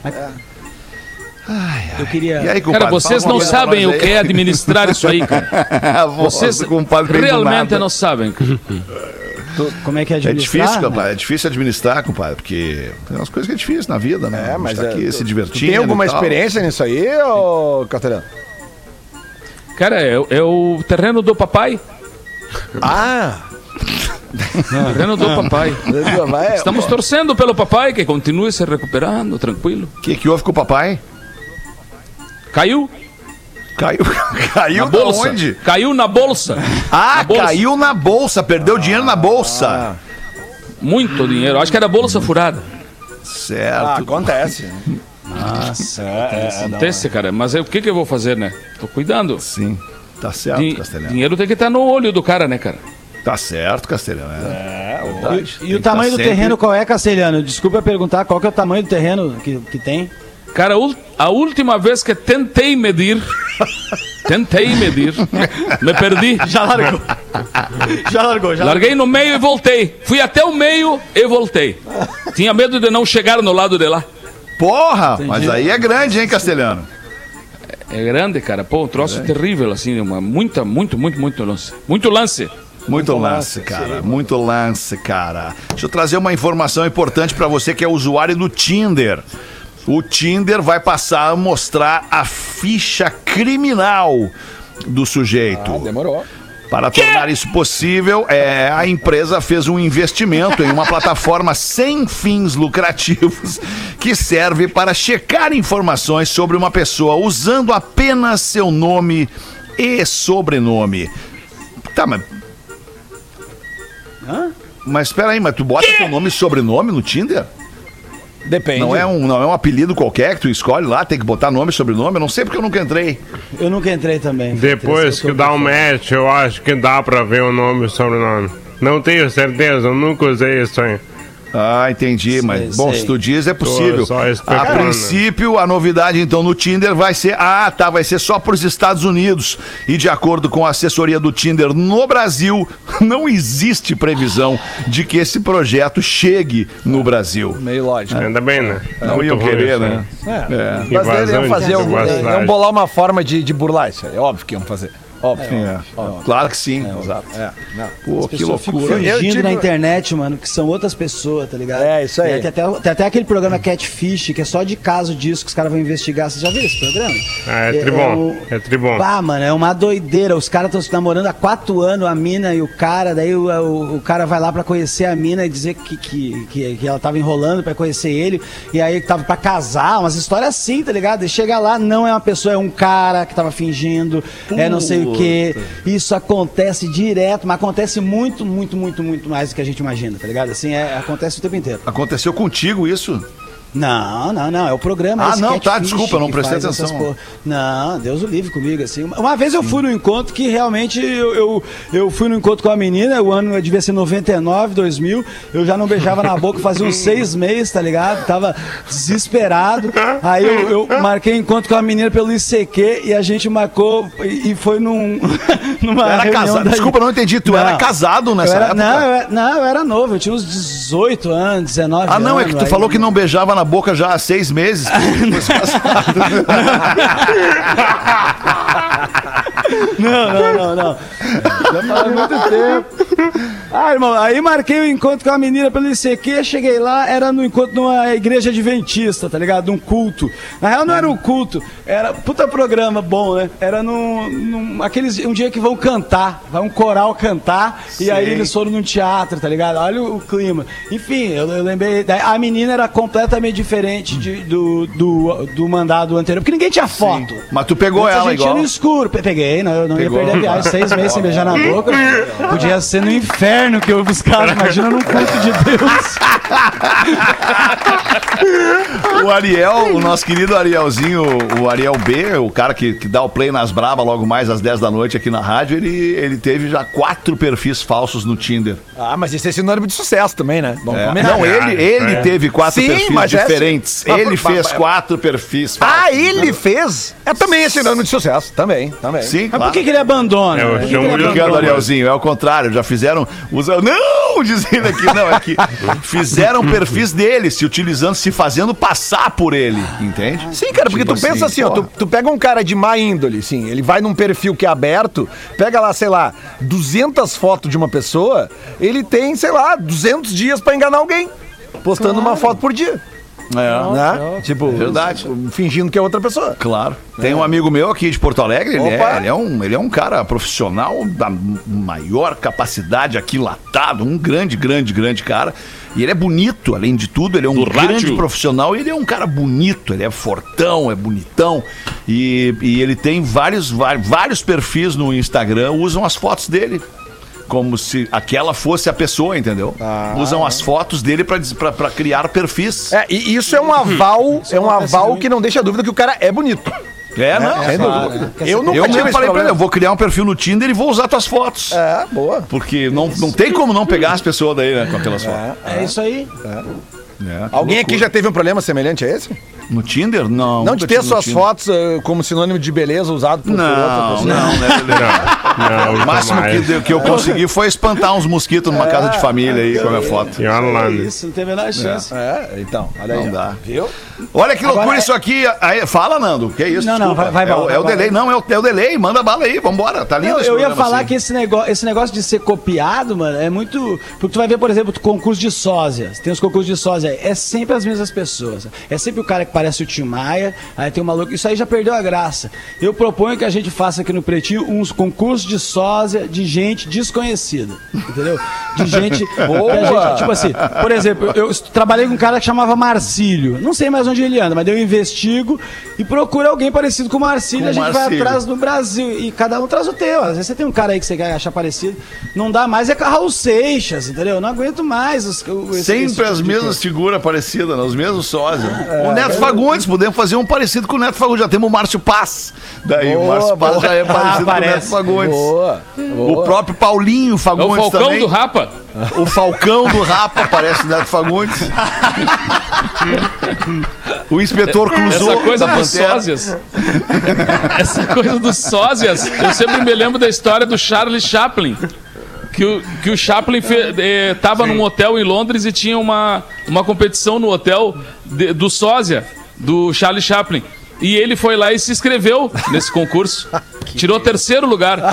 Speaker 3: Eu queria.
Speaker 1: E aí,
Speaker 5: Cara,
Speaker 1: compadre,
Speaker 5: vocês
Speaker 1: fala
Speaker 5: não sabem o que é administrar isso aí, cara. Vocês
Speaker 1: compadre,
Speaker 5: realmente não sabem. cara.
Speaker 3: Como é que é
Speaker 1: É
Speaker 3: administrar?
Speaker 1: difícil, compadre. É difícil administrar, compadre, porque tem umas coisas que é difícil na vida, né?
Speaker 2: É, mas
Speaker 1: tá
Speaker 2: é,
Speaker 1: aqui
Speaker 2: tu-
Speaker 1: se divertindo.
Speaker 2: tem alguma experiência nisso aí, ô Catarina?
Speaker 5: Cara, é, é o terreno do papai.
Speaker 2: Ah!
Speaker 5: Terreno do papai.
Speaker 2: Vai,
Speaker 5: Estamos torcendo pelo papai que continue se recuperando, tranquilo.
Speaker 1: O que, que houve com o papai?
Speaker 5: Caiu
Speaker 1: Caiu, caiu
Speaker 5: na bolsa.
Speaker 1: onde?
Speaker 5: Caiu na bolsa.
Speaker 1: Ah,
Speaker 5: Na bolsa.
Speaker 1: caiu na bolsa, perdeu dinheiro na bolsa.
Speaker 5: Muito dinheiro. Acho que era bolsa furada.
Speaker 2: Ah,
Speaker 1: Certo.
Speaker 2: acontece.
Speaker 3: Nossa,
Speaker 5: Acontece, cara. Mas é, o que, que eu vou fazer, né? Tô cuidando.
Speaker 1: Sim. Tá certo,
Speaker 5: Din-
Speaker 1: Castelhano.
Speaker 5: dinheiro tem que estar no olho do cara, né, cara?
Speaker 1: Tá certo, Castelhano. É, verdade.
Speaker 3: E,
Speaker 1: Tem
Speaker 3: o
Speaker 1: tá
Speaker 3: tamanho do
Speaker 1: sempre-
Speaker 3: terreno qual é, Castelhano? Desculpa perguntar qual que é o tamanho do terreno que, que tem.
Speaker 5: Cara, a última vez que tentei medir, tentei medir, me perdi.
Speaker 3: Já largou. já largou, já
Speaker 5: Larguei no meio e voltei. Fui até o meio e voltei. Tinha medo de não chegar no lado de lá.
Speaker 1: Porra, mas aí é grande, hein, Castelhano?
Speaker 5: É grande, cara. Pô, um troço terrível, assim. Uma, muita, muito, muito, muito lance. Muito lance.
Speaker 1: Muito lance, cara. Muito lance, cara. Deixa eu trazer uma informação importante pra você que é usuário do Tinder. O Tinder vai passar a mostrar a ficha criminal do sujeito.
Speaker 2: Demorou.
Speaker 1: Para tornar isso possível, é, a empresa fez um investimento em uma plataforma sem fins lucrativos que serve para checar informações sobre uma pessoa usando apenas seu nome e sobrenome. Tá, mas. Mas espera aí, mas tu bota teu nome e sobrenome no Tinder?
Speaker 2: Depende.
Speaker 1: Não é, um, não é um apelido qualquer que tu escolhe lá, tem que botar nome e sobrenome? Eu não sei porque eu nunca entrei.
Speaker 3: Eu nunca entrei também.
Speaker 6: Depois que dá um match, eu acho que dá pra ver o nome e o sobrenome. Não tenho certeza, eu nunca usei isso aí.
Speaker 1: Ah, entendi, mas bom,
Speaker 3: sei.
Speaker 1: se tu diz é possível. A
Speaker 6: especulando.
Speaker 1: princípio, a novidade então no Tinder vai ser, ah, tá, vai ser só para os Estados Unidos. E de acordo com a assessoria do Tinder no Brasil, não existe previsão de que esse projeto chegue no Brasil.
Speaker 2: Meio lógico.
Speaker 6: Ainda bem, né?
Speaker 1: Não
Speaker 6: Muito
Speaker 1: iam querer,
Speaker 6: isso aí.
Speaker 1: né? É.
Speaker 2: Mas eles iam fazer um, iam bolar uma forma de, de burlar isso aí. É óbvio que iam fazer. Óbvio.
Speaker 1: É, Claro que sim. Exato.
Speaker 2: É, não.
Speaker 1: Pô, que
Speaker 3: pessoas ficam
Speaker 1: loucura.
Speaker 2: Eu
Speaker 3: fingindo
Speaker 2: tive-
Speaker 3: na internet, mano, que são outras pessoas, tá ligado?
Speaker 2: É, isso aí.
Speaker 3: Tem até, tem até aquele programa Catfish, que é só de caso disso, que os caras vão investigar. Você já viu esse programa?
Speaker 6: Ah, é tribom.
Speaker 3: o-
Speaker 6: É tribom.
Speaker 3: Pá, mano, é uma doideira. Os caras estão se namorando há quatro anos, a mina e o cara. Daí o, o, o cara vai lá pra conhecer a mina e dizer que, que, que, que ela tava enrolando pra conhecer ele. E aí tava pra casar, umas histórias assim, tá ligado? E chega lá, não é uma pessoa, é um cara que tava fingindo, é não sei o quê. Isso acontece direto, mas acontece muito, muito, muito, muito mais do que a gente imagina, tá ligado? Assim, é, acontece o tempo inteiro.
Speaker 1: Aconteceu contigo isso?
Speaker 3: Não, não, não. É o programa.
Speaker 1: Ah, não, tá,
Speaker 3: Catfish
Speaker 1: desculpa, eu não prestei atenção.
Speaker 3: co- Não, Deus o livre comigo, assim. Uma vez eu fui no encontro que realmente eu, eu, eu fui no encontro com a menina, o ano devia ser 99, 2000. Eu já não beijava na boca fazia uns seis meses, tá ligado? Tava desesperado. Aí eu, eu marquei encontro com a menina pelo ICQ e a gente marcou e, foi num, numa
Speaker 1: Era
Speaker 3: reunião
Speaker 1: casado.
Speaker 3: da-
Speaker 1: Desculpa, não entendi. Tu era casado nessa
Speaker 3: eu era,
Speaker 1: época?
Speaker 3: Não eu, era, não, eu era novo, eu tinha uns 18 anos, 19 anos.
Speaker 1: Ah, não, é que tu
Speaker 3: aí-
Speaker 1: falou que não beijava na boca já há seis meses.
Speaker 3: Não, não, não, não. Já faz muito tempo. Ah, irmão, aí marquei o encontro com a menina pelo ICQ, cheguei lá, era no encontro numa igreja adventista, tá ligado? Num culto. Na real não era um culto, era puta programa bom, né? Era num, num aqueles, um dia que vão cantar, vai um coral cantar, e aí eles foram num teatro, tá ligado? Olha o, o clima. Enfim, eu, eu lembrei, a menina era completamente diferente de- do, do, do mandado anterior, porque ninguém tinha foto.
Speaker 1: Mas tu pegou ela
Speaker 3: gente
Speaker 1: igual.
Speaker 3: no escuro. Pe- Peguei, não, eu não
Speaker 1: Pegou.
Speaker 3: ia perder a viagem. Seis meses sem beijar na boca. Podia ser no inferno que eu buscava. Imagina num culto de Deus.
Speaker 1: O Ariel, o nosso querido Arielzinho, o Ariel B, o cara que, que dá o play nas braba logo mais às 10 da noite aqui na rádio, ele, ele teve já quatro perfis falsos no Tinder.
Speaker 2: Ah, mas isso é sinônimo de sucesso também, né? Vamos
Speaker 1: É. Não, ele, ele
Speaker 6: É.
Speaker 1: teve quatro
Speaker 2: Sim,
Speaker 1: perfis
Speaker 2: mas é-
Speaker 1: diferentes.
Speaker 2: Mas-
Speaker 1: ele fez quatro perfis falsos.
Speaker 2: Ah, ele fez? É também é sinônimo de sucesso. Também, também.
Speaker 1: Sim,
Speaker 3: Mas
Speaker 1: claro.
Speaker 3: por que, que ele abandona?
Speaker 6: É, eu
Speaker 3: Por que que
Speaker 6: chamo
Speaker 3: ele
Speaker 6: de-
Speaker 1: Obrigado,
Speaker 3: abandona?
Speaker 1: Arielzinho. É o contrário, já fizeram. Usa... Não! Dizendo aqui, não, é que fizeram perfis dele, se utilizando, se fazendo passar por ele, entende?
Speaker 2: Sim, cara, porque
Speaker 1: Tipo
Speaker 2: tu pensa assim, ó, tu, tu pega um cara de má índole, sim, ele vai num perfil que é aberto, pega lá, sei lá, 200 fotos de uma pessoa, ele tem, sei lá, 200 dias pra enganar alguém, postando uma foto por dia,
Speaker 1: É.
Speaker 2: né? Tipo,
Speaker 1: Verdade.
Speaker 2: fingindo que é outra pessoa.
Speaker 1: Claro. Tem um amigo meu aqui de Porto Alegre, ele
Speaker 2: Opa.
Speaker 1: é, ele, é um, ele é um cara profissional da maior capacidade aquilatado, um grande, grande, grande cara. E ele é bonito, além de tudo, ele é um
Speaker 5: Do
Speaker 1: grande
Speaker 5: rádio.
Speaker 1: profissional e ele é um cara bonito, ele é fortão, é bonitão. E, e ele tem vários, vários perfis no Instagram, usam as fotos dele. Como se aquela fosse a pessoa, entendeu? Usam as fotos dele pra des- pra pra criar perfis.
Speaker 2: É, e isso é um aval, é um
Speaker 3: acontece
Speaker 2: aval que não deixa dúvida que o cara é bonito.
Speaker 1: É, não.
Speaker 2: Sem
Speaker 3: claro,
Speaker 2: dúvida.
Speaker 3: né? Quer
Speaker 2: Eu nunca
Speaker 1: Eu mesmo falei pra ele, eu vou criar um perfil no Tinder e vou usar tuas fotos.
Speaker 2: É, boa.
Speaker 1: Porque não, não tem como não pegar as pessoas daí, né, com aquelas fotos.
Speaker 3: É isso aí.
Speaker 1: É, que
Speaker 2: Alguém aqui
Speaker 1: loucura.
Speaker 2: já teve um problema semelhante a esse?
Speaker 1: No Tinder? Não.
Speaker 2: Não de ter suas
Speaker 1: Tinder.
Speaker 2: fotos eh, como sinônimo de beleza usado por, por outra
Speaker 1: Não,
Speaker 2: pessoa.
Speaker 1: não, né?
Speaker 6: Não,
Speaker 1: O máximo que,
Speaker 6: jamais.
Speaker 1: que eu consegui foi espantar uns mosquitos numa casa de família aí com a minha foto.
Speaker 6: E olha lá, né?
Speaker 3: Isso, não tem a menor chance.
Speaker 2: É, então, olha aí.
Speaker 1: Não dá.
Speaker 2: Viu?
Speaker 1: Olha que loucura
Speaker 3: Agora é-
Speaker 1: isso aqui. Aí, fala, Nando. Que é isso?
Speaker 3: Não, não, vai- vai
Speaker 1: é, o, é o
Speaker 3: vai
Speaker 1: delay.
Speaker 3: bala.
Speaker 1: Não, é o, é o delay. Manda bala aí. Vambora. Tá lindo
Speaker 3: Eu,
Speaker 1: esse
Speaker 3: eu ia falar
Speaker 1: assim.
Speaker 3: que esse negócio, esse negócio de ser copiado, mano, é muito. Porque tu vai ver, por exemplo, o concurso de sósias. Tem os concursos de sósia, é sempre as mesmas pessoas. É sempre o cara que parece o Tim Maia, aí tem um maluco. Isso aí já perdeu a graça. Eu proponho que a gente faça aqui no Pretinho uns concursos de sósia de gente desconhecida. Entendeu? De gente. gente- tipo assim, por exemplo, eu, eu trabalhei com um cara que chamava Marcílio. Não sei mais onde ele anda, mas eu investigo e procuro alguém parecido com o Marcílio.
Speaker 1: Com
Speaker 3: a gente vai
Speaker 1: Marcílio.
Speaker 3: atrás no Brasil. E cada um traz o teu. Às vezes você tem um cara aí que você quer achar parecido. Não dá mais, é com Raul Seixas, entendeu? Eu não aguento mais. Os, o- esse- esse
Speaker 1: Sempre
Speaker 3: tipo
Speaker 1: as mesmas figuras parecidas, né? os mesmos sósias. o Neto Fagundes, podemos fazer um parecido com o Neto Fagundes. Já temos o Márcio Paz. Daí o
Speaker 2: Boa,
Speaker 1: Márcio Paz já é parecido
Speaker 3: Ah,
Speaker 1: com o. Neto Fagundes.
Speaker 2: Boa.
Speaker 1: O próprio Paulinho
Speaker 5: É o
Speaker 1: Fagundes
Speaker 5: Falcão
Speaker 1: também.
Speaker 5: do Rapa.
Speaker 1: O Falcão do Rapa parece o Neto Fagundes. o inspetor Clusou
Speaker 5: Essa coisa dos sósias. Essa coisa dos sósias. Eu sempre me lembro da história do Charlie Chaplin. Que o, que o Chaplin fe, eh, num hotel em Londres e tinha uma, uma competição no hotel de- do sósia, do Charlie Chaplin. E ele foi lá e se inscreveu nesse concurso. Tirou terceiro lugar.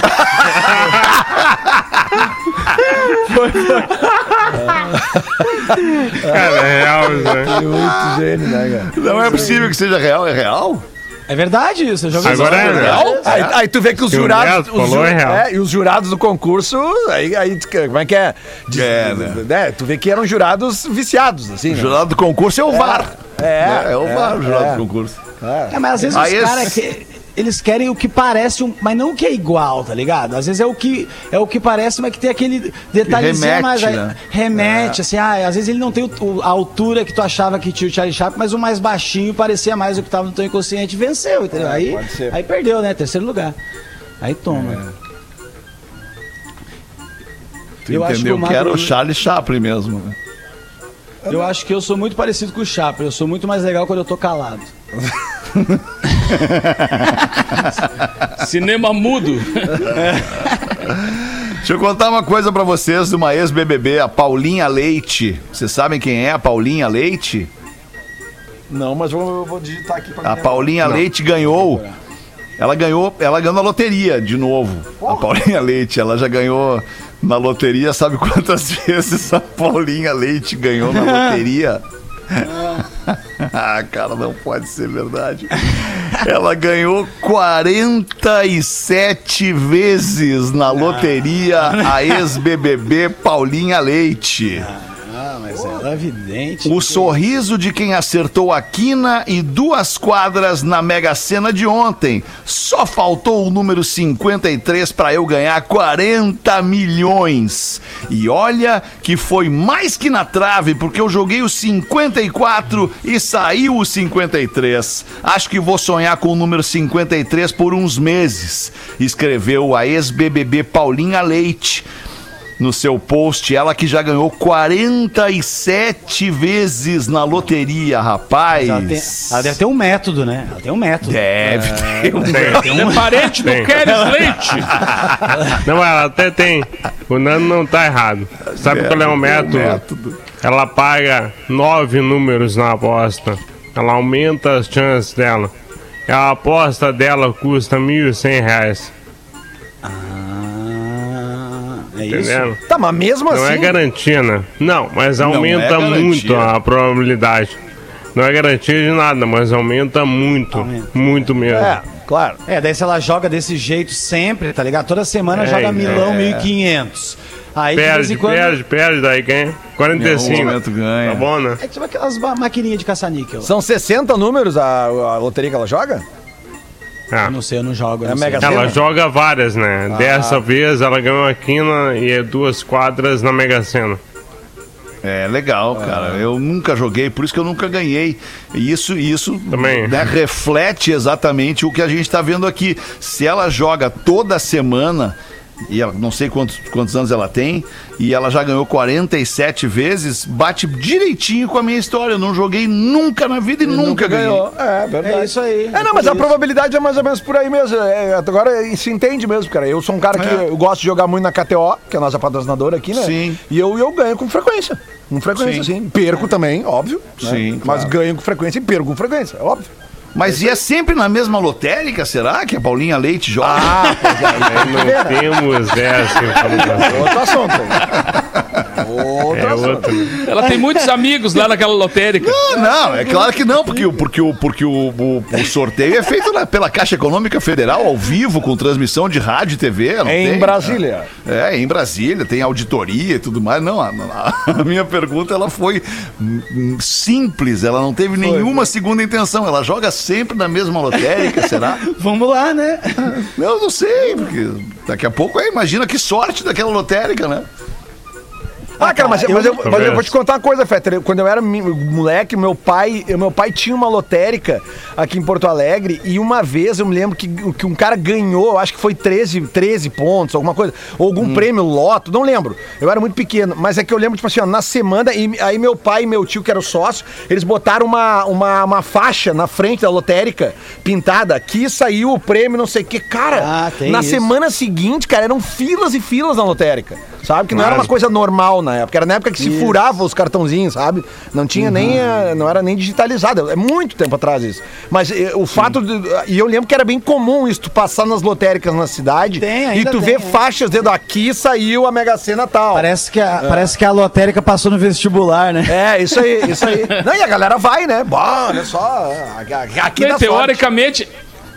Speaker 6: Cara, é real, né?
Speaker 2: Muito gênio, né, cara?
Speaker 1: Não é possível que seja real, é real?
Speaker 3: É verdade isso, eu já ouvi
Speaker 6: Agora
Speaker 3: isso.
Speaker 6: é real?
Speaker 2: Aí, aí tu vê que os jurados. Os
Speaker 6: falou, é real.
Speaker 2: é, e os jurados do concurso, aí, aí como é que é? De-
Speaker 1: É, né?
Speaker 2: né? Tu vê que eram jurados viciados, assim.
Speaker 1: O
Speaker 2: né?
Speaker 1: jurado do concurso é o VAR.
Speaker 2: É,
Speaker 1: é o
Speaker 2: é,
Speaker 1: VAR, o jurado
Speaker 2: é.
Speaker 1: do concurso.
Speaker 3: É, mas às vezes
Speaker 1: Aí
Speaker 3: os caras que eles querem o que parece um, mas não o que é igual, tá ligado? Às vezes é o que é o que parece, mas que tem aquele detalhezinho
Speaker 1: remete,
Speaker 3: mais aí-
Speaker 1: né?
Speaker 3: remete assim, ah, às vezes ele não tem o- o- a altura que tu achava que tinha o Charlie Chaplin, mas o mais baixinho parecia mais o que tava no teu inconsciente e venceu, entendeu? aí,
Speaker 2: pode ser.
Speaker 3: aí perdeu, né? Terceiro lugar. Aí toma.
Speaker 1: Tu
Speaker 3: Eu acho que
Speaker 1: entendeu
Speaker 3: o
Speaker 1: que era o
Speaker 3: Magro-
Speaker 1: Charlie Chaplin mesmo. né?
Speaker 3: Eu acho que eu sou muito parecido com o Chaplin, eu sou muito mais legal quando eu tô calado.
Speaker 5: Cinema mudo.
Speaker 1: Deixa eu contar uma coisa pra vocês de uma ex-BBB, a Paulinha Leite. Vocês sabem quem é a Paulinha Leite?
Speaker 2: Não, mas vou, vou digitar aqui pra
Speaker 1: A Paulinha Leite ganhou. Ela ganhou, ela ganhou na loteria de novo. A Paulinha Leite, ela já ganhou na loteria, sabe quantas vezes a Paulinha Leite ganhou na loteria? ah, cara, não pode ser verdade. Ela ganhou 47 vezes na loteria a ex-BBB Paulinha Leite.
Speaker 3: Ah, mas é evidente.
Speaker 1: O sorriso de quem acertou a quina e duas quadras na Mega Sena de ontem. Só faltou o número 53 para eu ganhar 40 milhões. E olha que foi mais que na trave, porque eu joguei o 54 e saiu o 53. Acho que vou sonhar com o número 53 por uns meses. Escreveu a ex-BBB Paulinha Leite no seu post, ela que já ganhou 47 vezes na loteria, rapaz.
Speaker 3: Ela, tem- ela deve ter um método, né? Ela tem um método.
Speaker 1: Deve ter um
Speaker 6: Tem.
Speaker 5: É parente do. Kelly Leite.
Speaker 6: Não, ela até tem. O Nando não tá errado. Sabe qual é o método?
Speaker 1: método.
Speaker 6: Ela paga nove números na aposta. Ela aumenta as chances dela. A aposta dela custa R$ 1.100
Speaker 3: é isso?
Speaker 6: Entendendo?
Speaker 2: Tá, mas mesmo
Speaker 6: Não
Speaker 2: assim.
Speaker 6: é garantia, né? Não, mas aumenta
Speaker 1: é garantia.
Speaker 6: muito a probabilidade. Não é garantia de nada, mas aumenta muito.
Speaker 3: Aumenta.
Speaker 6: Muito mesmo.
Speaker 2: É, claro.
Speaker 3: É, daí se ela joga desse jeito sempre, tá ligado? Toda semana
Speaker 6: É,
Speaker 3: joga
Speaker 6: é.
Speaker 3: milão 1500. Aí de vez
Speaker 6: Perde,
Speaker 3: quando.
Speaker 6: perde, perde, daí ganha. 45.
Speaker 1: Em algum momento ganha.
Speaker 6: Tá bom, né?
Speaker 3: É tipo aquelas ma- maquininhas de caça-níquel.
Speaker 2: São 60 números a, a loteria que ela joga?
Speaker 6: Ah.
Speaker 3: Eu não sei, eu não jogo. eu
Speaker 2: É
Speaker 3: não
Speaker 6: Ela joga várias, né? Dessa vez ela ganhou a quina e é duas quadras na Mega Sena.
Speaker 1: É legal, cara. Eu nunca joguei, por isso que eu nunca ganhei. E isso, isso
Speaker 6: Também.
Speaker 1: né, reflete exatamente o que a gente está vendo aqui. Se ela joga toda semana, e ela, não sei quantos, quantos anos ela tem, e ela já ganhou 47 vezes, bate direitinho com a minha história. Eu não joguei nunca na vida e nunca, ganhei.
Speaker 2: É, verdade.
Speaker 3: É isso aí.
Speaker 2: É, não, mas
Speaker 3: por
Speaker 2: a
Speaker 3: isso.
Speaker 2: probabilidade é mais ou menos por aí mesmo. É, agora se entende mesmo, cara. Eu sou um cara que
Speaker 1: É.
Speaker 2: eu gosto de jogar muito na KTO, que é a nossa patrocinadora aqui, né?
Speaker 1: Sim.
Speaker 2: E eu, eu ganho com frequência. Com frequência,
Speaker 1: Sim.
Speaker 2: sim. Perco também, óbvio. né?
Speaker 1: Sim,
Speaker 2: Mas
Speaker 1: claro.
Speaker 2: ganho com frequência e perco com frequência, é óbvio.
Speaker 1: Mas e é sempre na mesma lotérica, será? Que a Paulinha Leite joga?
Speaker 2: Ah, pois é.
Speaker 6: Não temos essa informação.
Speaker 2: Outro assunto
Speaker 6: É.
Speaker 5: Ela tem muitos amigos lá naquela lotérica.
Speaker 1: Ah, não, é claro que não, porque, o- porque, o, porque o, o- o sorteio é feito na- pela Caixa Econômica Federal, ao vivo, com transmissão de rádio e TV. não
Speaker 2: Em
Speaker 1: tem?
Speaker 2: Brasília.
Speaker 1: É, em Brasília, tem auditoria e tudo mais. Não, a, a- minha pergunta ela foi simples, ela não teve nenhuma segunda intenção. Ela joga sempre na mesma lotérica, será?
Speaker 3: Vamos lá, né?
Speaker 1: Eu não sei, porque daqui a pouco, é, imagina que sorte daquela lotérica, né?
Speaker 2: Ah, cara, mas,
Speaker 3: eu-
Speaker 2: mas, eu, mas eu vou te contar uma coisa, Fetter. Quando eu era moleque, meu pai, meu pai tinha uma lotérica aqui em Porto Alegre e uma vez eu me lembro que, que um cara ganhou, acho que foi 13, 13 pontos, alguma coisa, ou algum prêmio, loto, não lembro. Eu era muito pequeno, mas é que eu lembro, tipo assim, ó, na semana, e aí meu pai e meu tio, que era o sócio, eles botaram uma, uma, uma faixa na frente da lotérica, pintada, aqui saiu o prêmio, não sei o que. Cara,
Speaker 3: Ah,
Speaker 2: na
Speaker 3: isso.
Speaker 2: semana seguinte, cara, eram filas e filas na lotérica. Sabe? Que não era
Speaker 6: Mas-
Speaker 2: uma coisa normal, na época. Era na época que se furava os cartãozinhos, sabe? Não tinha nem. eh, Não era nem digitalizado. É muito tempo atrás isso. Mas eh, o fato. De, e eu lembro que era bem comum isso, tu passar nas lotéricas na cidade
Speaker 3: Tem,
Speaker 2: e tu
Speaker 3: tem,
Speaker 2: vê
Speaker 3: é.
Speaker 2: faixas dizendo aqui saiu a Mega Sena tal.
Speaker 3: Parece que, a, parece que a lotérica passou no vestibular, né?
Speaker 2: É, isso aí, isso aí. Não, e a galera vai, né? Bah, olha só. Aqui
Speaker 5: Né,
Speaker 2: dá sorte.
Speaker 5: teoricamente,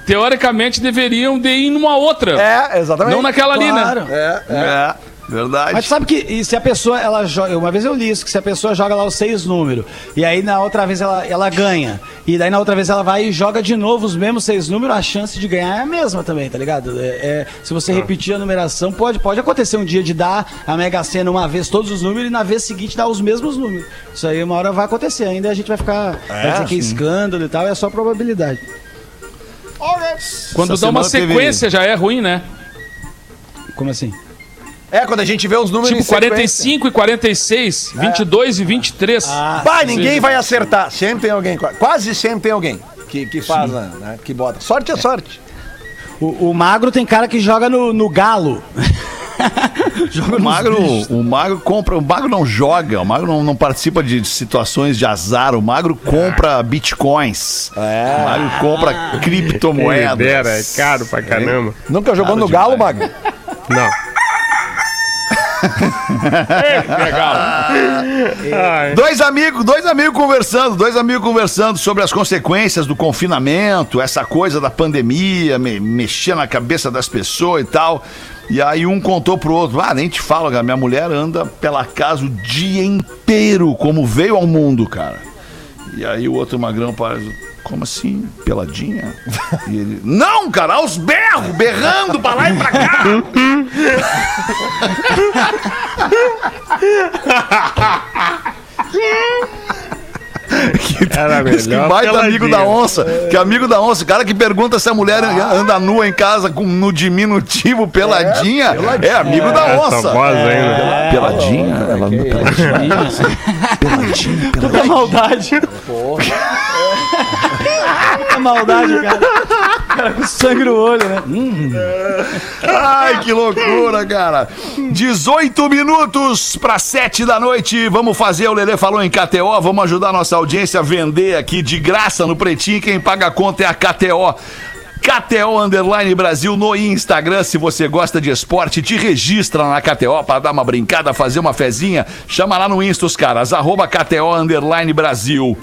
Speaker 5: teoricamente deveriam de ir numa outra.
Speaker 2: É, exatamente.
Speaker 5: Não naquela ali, né?
Speaker 3: Claro.
Speaker 2: É, é.
Speaker 1: É, verdade.
Speaker 3: Mas sabe que e se a pessoa, ela joga. Uma vez eu li isso, que se a pessoa joga lá os seis números, e aí na outra vez ela, ela ganha, e daí na outra vez ela vai e joga de novo os mesmos seis números, a chance de ganhar é a mesma também, tá ligado? É, é, se você repetir a numeração, pode, pode acontecer um dia de dar a Mega Sena uma vez todos os números e na vez seguinte dar os mesmos números. Isso aí uma hora vai acontecer, ainda a gente vai ficar. vai dizer que é escândalo e tal, é só probabilidade.
Speaker 5: Quando
Speaker 1: Essa
Speaker 5: dá uma
Speaker 1: semana teve-
Speaker 5: sequência já é ruim, né?
Speaker 3: Como assim?
Speaker 2: É, quando a gente vê os números
Speaker 5: Tipo
Speaker 2: em sequência.
Speaker 5: 45 e 46, 22 e 23.
Speaker 3: Ah,
Speaker 2: Bah, ninguém vai acertar. Sempre tem alguém, qua- quase sempre tem alguém que, que faz, né, né, Que bota. Sorte é sorte.
Speaker 3: O, o magro tem cara que joga no, no galo. joga
Speaker 1: O magro, o magro compra, o magro não joga, o magro não, não participa de situações de azar, o magro compra bitcoins. O magro compra
Speaker 6: Quem
Speaker 1: criptomoedas.
Speaker 6: dera, é caro pra caramba.
Speaker 2: Nunca jogou no Galo, Magno?
Speaker 6: Não.
Speaker 5: Legal.
Speaker 6: Ai,
Speaker 1: Dois amigos, dois amigos conversando, dois amigos conversando sobre as consequências do confinamento, essa coisa da pandemia, me, mexer na cabeça das pessoas e tal. E aí um contou pro outro, ah, nem te falo, cara, minha mulher anda pela casa o dia inteiro, como veio ao mundo, cara. E aí o outro magrão parece, como assim? Peladinha? E ele, não, cara, aos berros, berrando pra lá e pra cá.
Speaker 6: Era
Speaker 1: Diz que
Speaker 6: melhor
Speaker 1: baita amigo
Speaker 6: peladinha.
Speaker 1: da onça. Que amigo da onça. O cara que pergunta se a mulher anda nua em casa com, no diminutivo peladinha. É, amigo da
Speaker 6: Essa
Speaker 1: onça.
Speaker 6: ainda.
Speaker 1: Peladinha? Ela anda peladinha. Peladinha,
Speaker 3: Puta
Speaker 1: peladinha.
Speaker 3: maldade. Puta maldade, cara. O cara com sangue no olho, né?
Speaker 1: Ai, que loucura, cara. 18 minutos para 7 da noite. Vamos fazer, o Lelê falou em KTO, vamos ajudar a nossa audiência a vender aqui de graça no Pretinho. Quem paga a conta é a KTO. KTO Underline Brasil no Instagram. Se você gosta de esporte, te registra na KTO para dar uma brincada, fazer uma fezinha. Chama lá no Insta os caras, arroba KTO Underline Brasil.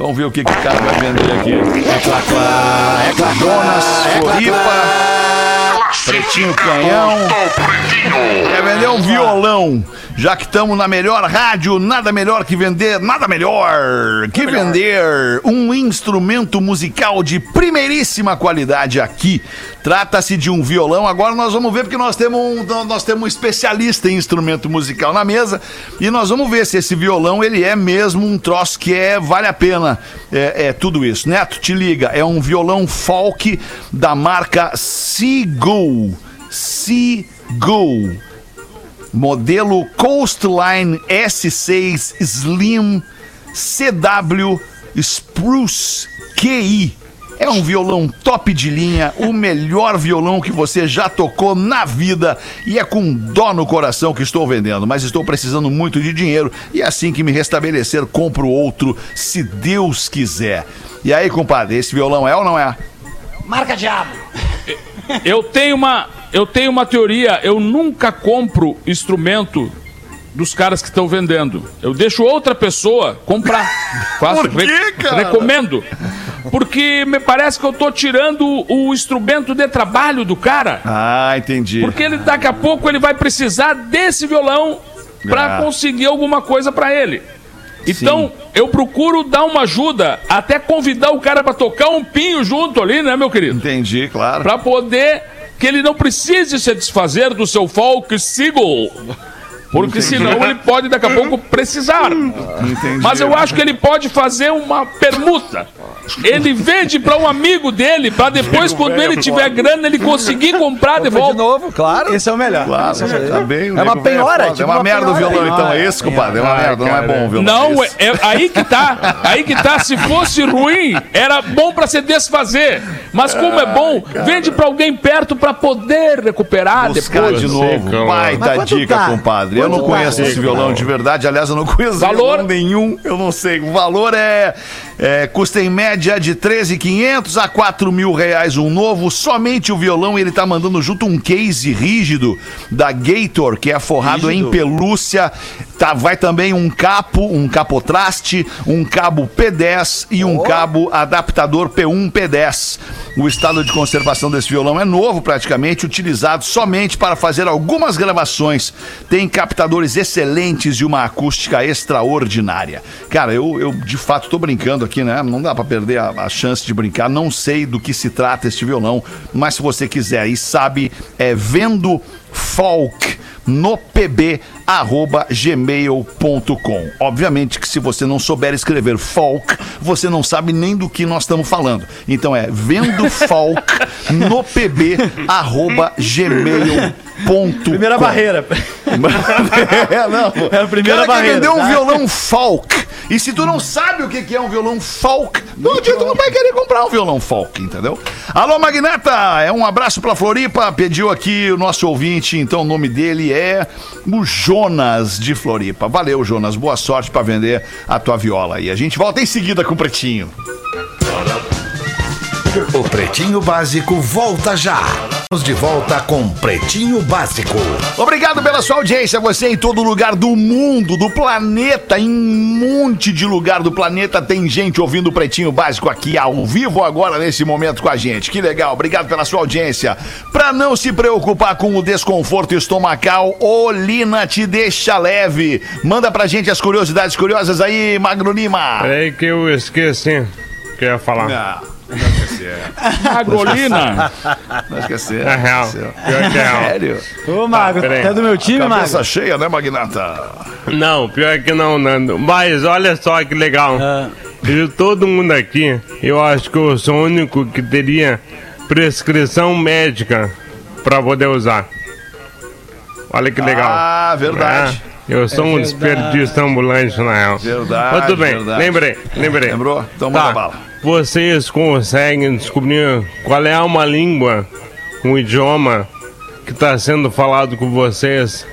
Speaker 1: Vamos ver o que, que o cara vai vender aqui. É clá, clá, é Jonas, Floripa, Pretinho Canhão. Quer vender um violão? Já que estamos na melhor rádio, nada melhor que vender, nada melhor que vender um instrumento musical de primeiríssima qualidade aqui. Trata-se de um violão. Agora nós vamos ver porque nós temos um, nós temos um especialista em instrumento musical na mesa e nós vamos ver se esse violão ele é mesmo um troço que é vale a pena. É, é tudo isso. Neto, te liga. É um violão folk da marca Seagull. Seagull modelo Coastline S6 Slim CW Spruce QI. É um violão top de linha, o melhor violão que você já tocou na vida e é com dó no coração que estou vendendo, mas estou precisando muito de dinheiro e assim que me restabelecer compro outro, se Deus quiser. E aí, compadre, esse violão é ou não é?
Speaker 3: Marca diabo.
Speaker 5: Eu tenho uma, eu tenho uma teoria, eu nunca compro instrumento dos caras que estão vendendo. Eu deixo outra pessoa comprar. Faço,
Speaker 1: Por quê, cara?
Speaker 5: Recomendo. Porque me parece que eu tô tirando o instrumento de trabalho do cara.
Speaker 1: Ah, entendi.
Speaker 5: Porque ele daqui a pouco ele vai precisar desse violão para
Speaker 1: Ah.
Speaker 5: conseguir alguma coisa para ele. Então, eu procuro dar uma ajuda, até convidar o cara para tocar um pinho junto ali, né, meu querido?
Speaker 1: Entendi, claro.
Speaker 5: Para poder que ele não precise se desfazer do seu folk single. Porque senão ele pode daqui a pouco precisar. Mas eu acho que ele pode fazer uma permuta. Ele vende pra um amigo dele, pra depois, quando ele tiver grana, ele conseguir comprar de
Speaker 2: De
Speaker 5: volta.
Speaker 2: novo, claro.
Speaker 3: Esse é o melhor.
Speaker 1: Claro,
Speaker 3: Esse é o melhor.
Speaker 1: tá bem. o
Speaker 2: É uma penhora,
Speaker 1: foda.
Speaker 2: tipo
Speaker 1: É uma
Speaker 2: uma
Speaker 1: merda o violão, então. É esse, compadre. É uma merda, não é bom o violão.
Speaker 5: Não,
Speaker 1: Esse.
Speaker 5: é, é- aí que tá. Aí que tá. Se fosse ruim, era bom pra se desfazer. Mas como é bom, vende pra alguém perto pra poder recuperar
Speaker 1: Buscar
Speaker 5: depois.
Speaker 1: de novo. Baita
Speaker 3: quanto
Speaker 1: dica,
Speaker 3: tá?
Speaker 1: compadre. Eu não
Speaker 3: Quanto tá?
Speaker 1: conheço esse violão de verdade. Aliás, eu não conheço
Speaker 5: Valor?
Speaker 1: violão nenhum. Eu não sei. O valor é, é custa em média de 13,500 a 4 mil reais um novo. Somente o violão ele tá mandando junto um case rígido da Gator, que é forrado
Speaker 3: Rígido.
Speaker 1: em pelúcia. Tá, vai também um capo, um capotraste, um cabo P10 e um cabo adaptador P1 P10. O estado de conservação desse violão é novo, praticamente, utilizado somente para fazer algumas gravações. Tem captadores excelentes e uma acústica extraordinária. Cara, eu, eu de fato tô brincando aqui, né? Não dá para perder a, a chance de brincar. Não sei do que se trata este violão, mas se você quiser e sabe, é vendo folk no pb arroba gmail.com. Obviamente que se você não souber escrever folk, você não sabe nem do que nós estamos falando. Então é vendo folk no pb arroba gmail.com.
Speaker 3: Primeira barreira.
Speaker 1: é, não.
Speaker 3: É a primeira
Speaker 1: Cara, quer
Speaker 3: barreira,
Speaker 1: vender um
Speaker 3: tá?
Speaker 1: violão folk. E se tu não sabe o que é um violão folk, não adianta, tu não vai querer comprar um violão folk, entendeu? Alô, Magnata, é um abraço pra Floripa. Pediu aqui o nosso ouvinte, então o nome dele é o Jonas de Floripa. Valeu, Jonas. Boa sorte pra vender a tua viola. E a gente volta em seguida com o Pretinho.
Speaker 7: O Pretinho Básico volta já. Estamos de volta com Pretinho Básico.
Speaker 1: Obrigado pela sua audiência, você em todo lugar do mundo, do planeta, em um monte de lugar do planeta tem gente ouvindo o Pretinho Básico aqui ao vivo agora nesse momento com a gente. Que legal, obrigado pela sua audiência. Pra não se preocupar com o desconforto estomacal, Olina te deixa leve. Manda pra gente as curiosidades curiosas aí, Magro Lima.
Speaker 6: Peraí que eu esqueci o que eu ia falar.
Speaker 1: Não,
Speaker 5: Agrolina.
Speaker 1: não esquecer.
Speaker 6: É real.
Speaker 1: esquecer.
Speaker 6: Pior que é real.
Speaker 1: Sério?
Speaker 3: Ô, Magro,
Speaker 6: peraí.
Speaker 3: tá do meu time,
Speaker 1: Cabeça
Speaker 3: Magro?
Speaker 1: cheia, né, Magnata?
Speaker 6: Não, pior que não, Nando. Mas olha só que legal. De todo mundo aqui, eu acho que eu sou o único que teria prescrição médica pra poder usar. Olha que legal.
Speaker 1: Ah, verdade.
Speaker 6: É, eu sou um desperdício ambulante, na real.
Speaker 1: Verdade,
Speaker 6: Mas tudo bem,
Speaker 1: verdade.
Speaker 6: lembrei, lembrei.
Speaker 1: Lembrou? Então manda
Speaker 6: Tá.
Speaker 1: bala.
Speaker 6: Vocês conseguem descobrir qual é uma língua, um idioma que está sendo falado com vocês,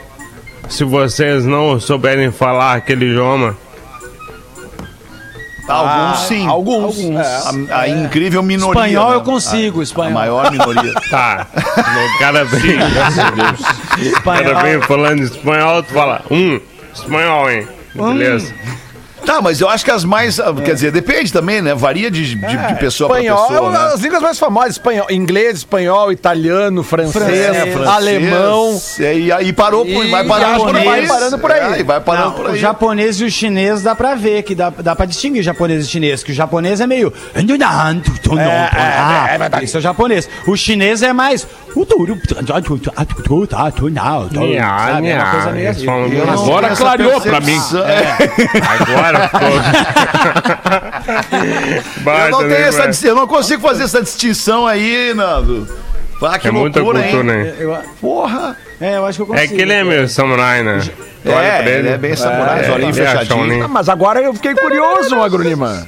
Speaker 6: se vocês não souberem falar aquele idioma?
Speaker 1: Alguns sim.
Speaker 2: Alguns.
Speaker 1: A, a incrível minoria.
Speaker 3: Espanhol
Speaker 1: né?
Speaker 3: eu consigo,
Speaker 1: A
Speaker 3: espanhol.
Speaker 1: maior minoria.
Speaker 6: Tá. O cara vem, o cara vem
Speaker 3: Espanhol.
Speaker 6: falando espanhol, tu fala, um, espanhol, hein? Beleza.
Speaker 1: Tá, mas eu acho que as mais. ah, Quer dizer, depende também, né? Varia de, de, de pessoa pra
Speaker 2: Espanhol,
Speaker 1: pessoa. Né?
Speaker 2: as línguas mais famosas, espanhol, inglês, espanhol, italiano, francês,
Speaker 3: Francês,
Speaker 1: Francês,
Speaker 2: alemão.
Speaker 1: é, E aí parou, por,
Speaker 2: E
Speaker 1: vai parando por aí.
Speaker 3: japonês.
Speaker 1: Vai parando por aí.
Speaker 2: É,
Speaker 1: vai parando
Speaker 3: Não,
Speaker 1: por
Speaker 3: o
Speaker 1: aí.
Speaker 3: japonês e o chinês dá pra ver, que dá, dá pra distinguir japonês e chinês, que o japonês é meio... Ah,
Speaker 2: é verdade.
Speaker 3: Isso é o japonês. O chinês é mais... Sabe, é uma coisa meio
Speaker 6: Eles
Speaker 3: assim.
Speaker 5: Agora clareou pra mim.
Speaker 1: É.
Speaker 6: Agora, pô.
Speaker 1: Eu não,
Speaker 6: Baita,
Speaker 1: tenho
Speaker 6: né,
Speaker 1: essa, eu não consigo fazer essa distinção aí, Nando. Ah, que
Speaker 6: É muita
Speaker 1: loucura,
Speaker 6: cultura,
Speaker 1: hein?
Speaker 3: Eu,
Speaker 1: Porra.
Speaker 3: é, eu acho que eu
Speaker 6: É
Speaker 3: consigo.
Speaker 6: que ele é meio samurai, né? Olha
Speaker 1: É,
Speaker 6: pra
Speaker 1: ele é bem samurai,
Speaker 6: É,
Speaker 1: olhinho
Speaker 6: ele é
Speaker 1: fechadinho.
Speaker 2: Ah, mas agora eu fiquei curioso, Magro Lima.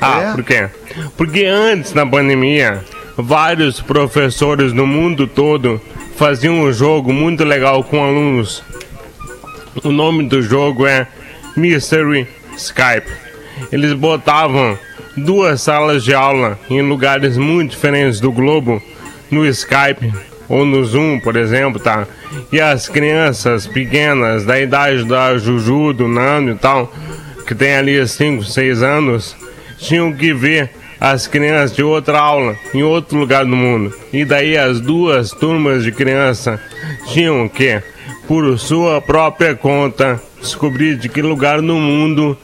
Speaker 6: Ah,
Speaker 1: É?
Speaker 6: por quê? Porque antes da pandemia, vários professores no mundo todo faziam um jogo muito legal com alunos. O nome do jogo é Mystery Skype. Eles botavam duas salas de aula em lugares muito diferentes do globo no Skype ou no Zoom, por exemplo, tá? E as crianças pequenas da idade da Juju, do Nando e tal, que tem ali 5, 6 anos, tinham que ver as crianças de outra aula em outro lugar do mundo. E daí as duas turmas de criança tinham que, por sua própria conta, descobrir de que lugar no mundo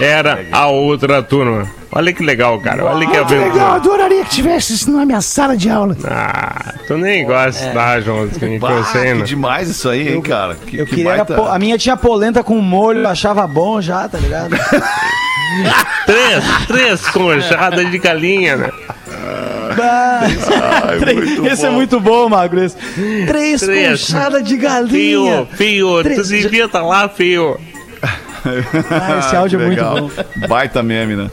Speaker 6: era a outra turma. Olha que legal, cara. Olha que
Speaker 1: Legal, eu
Speaker 6: aventura.
Speaker 1: adoraria que tivesse isso na minha sala de aula.
Speaker 6: Ah, tu nem gosta de estudar, Joãozinho, que
Speaker 1: Bah, que demais isso aí, hein, cara? Que,
Speaker 3: Eu
Speaker 1: que
Speaker 3: queria.
Speaker 1: baita-
Speaker 3: po- A minha tinha polenta com molho, eu achava bom já, tá ligado?
Speaker 6: Três, três conchadas de galinha, né?
Speaker 1: Ai,
Speaker 3: esse é
Speaker 1: bom.
Speaker 3: muito bom, Magro. esse. Três,
Speaker 6: Três.
Speaker 3: conchadas de galinha.
Speaker 6: Fio, fio, tu
Speaker 3: Três-
Speaker 6: devia estar lá, fio.
Speaker 3: Ah, esse áudio
Speaker 1: que
Speaker 3: é muito bom.
Speaker 1: Baita meme, né?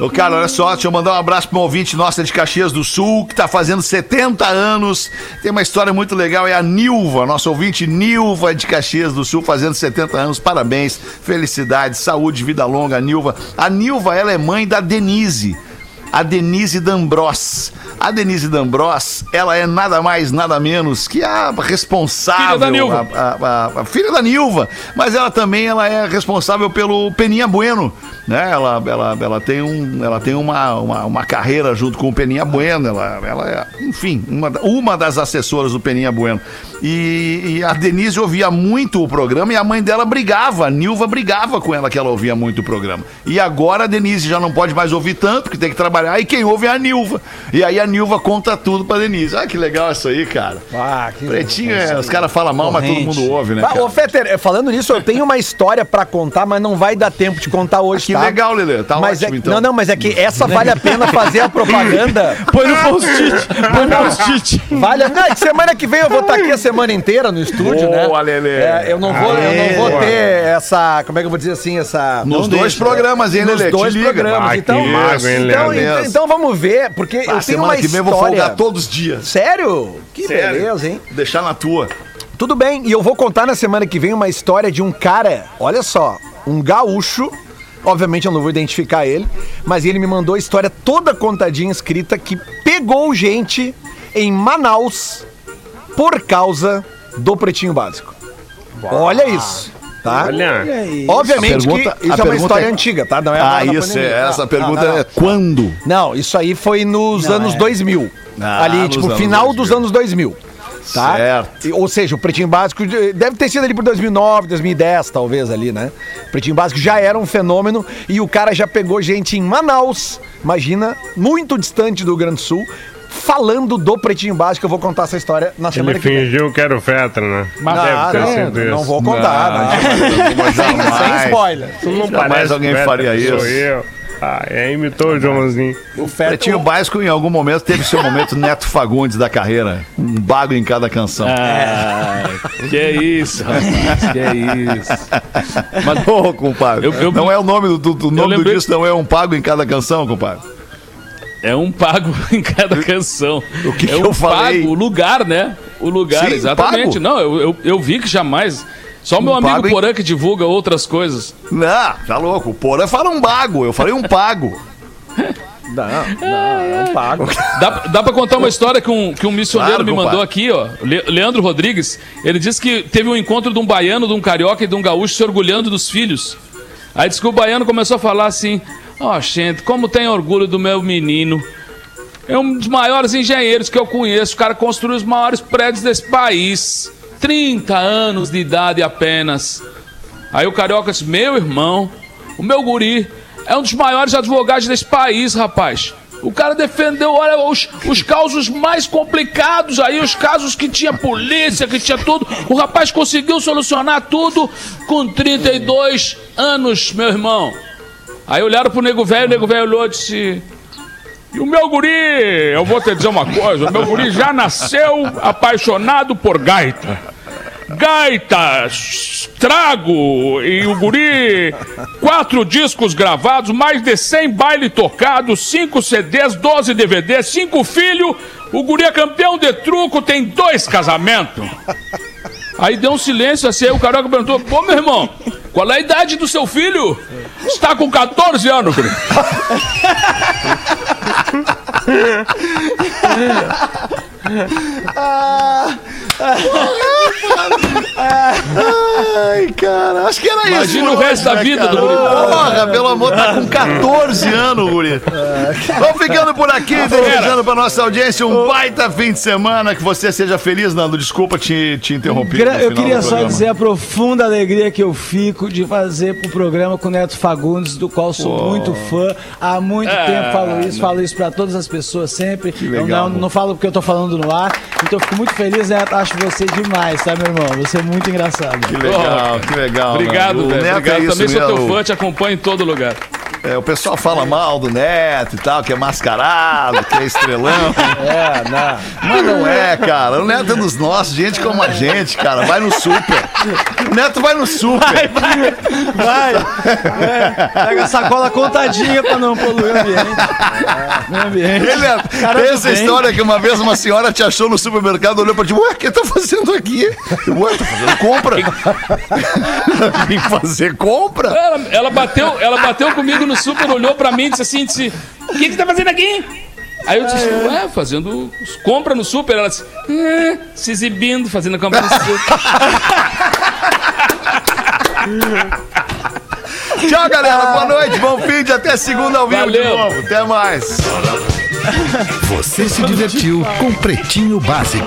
Speaker 1: Ô, cara, olha só, deixa eu mandar um abraço pra uma ouvinte nossa de Caxias do Sul, que tá fazendo 70 anos. Tem uma história muito legal, é a Nilva, nossa ouvinte Nilva de Caxias do Sul, fazendo 70 anos. Parabéns, felicidade, saúde, vida longa, Nilva. A Nilva, ela é mãe da Denise. A Denise D'Ambros. A Denise D'Ambros, ela é nada mais, nada menos que a responsável.
Speaker 5: Filha da Nilva.
Speaker 1: a- a, a- a filha da Nilva, mas ela também ela é responsável pelo Peninha Bueno, né? Ela, ela, ela tem, um, ela tem uma, uma, uma carreira junto com o Peninha Bueno, ela, ela é, enfim, uma, uma das assessoras do Peninha Bueno. E, e a Denise ouvia muito o programa e a mãe dela brigava, a Nilva brigava com ela que ela ouvia muito o programa. E agora a Denise já não pode mais ouvir tanto, porque tem que trabalhar, e quem ouve é a Nilva. E aí a Nilva conta tudo pra Denise. Ah, que legal isso aí, cara.
Speaker 2: Ah, que
Speaker 1: Pretinho, é, os caras falam mal, mas todo
Speaker 3: Corrente.
Speaker 1: mundo ouve, né?
Speaker 2: Ah, ô, Fetter, falando nisso, eu tenho uma história pra contar, mas não vai dar tempo de contar hoje,
Speaker 1: Que
Speaker 2: tá?
Speaker 1: legal, Lelê. Tá
Speaker 2: mas
Speaker 1: ótimo,
Speaker 2: é,
Speaker 1: então.
Speaker 2: Não, não, mas é que essa vale a pena fazer a propaganda.
Speaker 3: Põe no post-it. Põe no post-it.
Speaker 2: Vale a... Não, é semana que vem eu vou estar aqui a semana inteira no estúdio,
Speaker 1: Boa,
Speaker 2: né?
Speaker 1: Lelê.
Speaker 2: É, eu não vou, eu não vou ter essa, como é que eu vou dizer assim, essa
Speaker 1: Nos
Speaker 2: não
Speaker 1: dois
Speaker 2: deixa,
Speaker 1: programas, hein,
Speaker 2: Nos
Speaker 1: Lelê? Te
Speaker 2: dois programas. Então, então? Então, então vamos ver, porque
Speaker 1: Ah,
Speaker 2: eu tenho
Speaker 1: semana
Speaker 2: uma
Speaker 1: que vem eu vou
Speaker 2: história.
Speaker 1: folgar todos os dias.
Speaker 2: Sério? Que
Speaker 1: Sério.
Speaker 2: beleza, hein?
Speaker 1: Deixar na tua.
Speaker 2: Tudo bem, e eu vou contar na semana que vem uma história de um cara, olha só, um gaúcho. Obviamente eu não vou identificar ele, mas ele me mandou a história toda contadinha, escrita, que pegou gente em Manaus por causa do Pretinho Básico. Olha isso, tá?
Speaker 6: Olha,
Speaker 2: Obviamente
Speaker 1: pergunta-
Speaker 2: que isso
Speaker 1: a
Speaker 2: é uma
Speaker 1: pergunta
Speaker 2: história
Speaker 1: é-
Speaker 2: antiga, tá? Não é
Speaker 1: Ah, isso,
Speaker 2: pandemia.
Speaker 1: é, essa
Speaker 2: Não,
Speaker 1: pergunta
Speaker 2: não, não,
Speaker 1: é quando?
Speaker 2: Não, isso aí foi nos anos 2000.
Speaker 1: Ah,
Speaker 2: ali, tipo, final
Speaker 1: 2000.
Speaker 2: dos anos 2000. Tá?
Speaker 1: Certo.
Speaker 2: Ou seja, o Pretinho Básico de- deve ter sido ali por 2009, 2010, talvez ali, né? O Pretinho Básico já era um fenômeno e o cara já pegou gente em Manaus, imagina, muito distante do Grande do Sul, falando do Pretinho Básico. Eu vou contar essa história na semana
Speaker 6: ele
Speaker 2: que vem.
Speaker 6: fingiu que era o Fetra, né?
Speaker 2: Não,
Speaker 6: Deve ter
Speaker 2: não,
Speaker 6: sido
Speaker 2: não
Speaker 6: isso.
Speaker 2: vou contar. né? sem, sem spoiler.
Speaker 6: Tu não
Speaker 1: Jamais
Speaker 6: parece
Speaker 1: alguém
Speaker 6: Fetra,
Speaker 1: faria isso.
Speaker 6: Sou eu. Ah, é, imitou o Joãozinho.
Speaker 2: O Fetter-
Speaker 1: Pretinho Básico, em algum momento, teve seu momento Neto Fagundes da carreira. Um bago em cada canção.
Speaker 5: Ah, que isso, rapaz, que isso. Mas
Speaker 1: Ô, compadre.
Speaker 5: Eu- eu-
Speaker 1: não é o nome do, do- do nome do
Speaker 5: lembrei-
Speaker 1: disco, não é um pago em cada canção, compadre.
Speaker 5: É um pago em cada canção.
Speaker 1: O que
Speaker 5: é
Speaker 1: que
Speaker 5: um
Speaker 1: eu falei?
Speaker 5: pago, o lugar, né? O lugar,
Speaker 1: Sim,
Speaker 5: exatamente.
Speaker 1: pago.
Speaker 5: Não, eu, eu, eu vi que jamais. Só o meu
Speaker 1: Um
Speaker 5: amigo
Speaker 1: pago em-
Speaker 5: Porã que divulga outras coisas.
Speaker 1: Não, tá louco. O Porã fala um bago. Eu falei um pago.
Speaker 2: Não, não, não pago.
Speaker 5: Dá, dá pra contar uma história que um, que um missioneiro
Speaker 1: Claro,
Speaker 5: me mandou aqui, ó. Le- Leandro Rodrigues. Ele disse que teve um encontro de um baiano, de um carioca e de um gaúcho se orgulhando dos filhos. Aí disse que o baiano começou a falar assim: Ó, gente, como tem orgulho do meu menino. É um dos maiores engenheiros que eu conheço. O cara construiu os maiores prédios desse país. 30 anos de idade apenas. Aí o carioca disse: Meu irmão, o meu guri é um dos maiores advogados desse país, rapaz. O cara defendeu, olha, os, os causos mais complicados aí, os casos que tinha polícia, que tinha tudo. O rapaz conseguiu solucionar tudo com 32 anos, meu irmão. Aí olharam pro nego velho, o nego velho olhou e disse: e o meu guri, eu vou te dizer uma coisa, o meu guri já nasceu apaixonado por gaita. Gaita, trago e o guri, quatro discos gravados, mais de 100 bailes tocados, cinco CDs, 12 DVDs, cinco filhos. O guri é campeão de truco, tem dois casamentos. Aí deu um silêncio assim, aí o carioca perguntou: Pô, meu irmão, qual é a idade do seu filho? Está com 14 anos, guri.
Speaker 1: Ai, cara, acho que era isso.
Speaker 5: Imagina o resto da vida do
Speaker 1: cara?
Speaker 5: guri.
Speaker 1: Porra, pelo amor, tá com 14 anos, guri. Vamos ficando por aqui, desejando pra nossa audiência um baita fim de semana, que você seja feliz, Nando. Desculpa te, te interromper.
Speaker 3: Gra- Eu queria
Speaker 1: do
Speaker 3: só dizer a profunda alegria que eu fico de fazer o programa com o Neto Fagundes, do qual sou muito fã. Há muito
Speaker 5: Ah,
Speaker 3: tempo falo isso, falo isso pra todas as pessoas sempre.
Speaker 1: legal,
Speaker 3: eu não,
Speaker 1: pô.
Speaker 3: não falo porque eu tô falando no ar. Então eu fico muito feliz, Neto. Acho você demais, meu irmão? Você é muito engraçado.
Speaker 1: Que legal, que legal.
Speaker 5: Obrigado, velho. Obrigado.
Speaker 1: é isso
Speaker 5: Também sou teu fã, te acompanho em todo lugar.
Speaker 1: É, o pessoal fala mal do Neto e tal, que é mascarado, que é estrelão.
Speaker 2: É, não.
Speaker 1: Mas não é, cara. O Neto é dos nossos, gente como a gente, cara. Vai no super. O Neto vai no super.
Speaker 3: Vai! É, pega a sacola contadinha pra não poluir o ambiente. Meu ambiente.
Speaker 1: Ele é,
Speaker 3: Cara
Speaker 1: tem
Speaker 3: do
Speaker 1: essa
Speaker 3: bem.
Speaker 1: história que uma vez uma senhora te achou no supermercado, olhou pra ti, ué, o que tá fazendo aqui? Eu, Ué, tá fazendo compra. Vim fazer compra?
Speaker 5: Ela, ela bateu, ela bateu comigo no super, olhou pra mim e disse assim, disse, o que que tá fazendo aqui? Aí eu disse, ué, fazendo compra no super. Ela disse, "Ah, se exibindo, fazendo compra no super.
Speaker 1: Tchau, galera. Boa noite. Bom fim de até segunda ao vivo de
Speaker 5: Valeu.
Speaker 1: novo. Até mais.
Speaker 7: Você se divertiu com Pretinho Básico.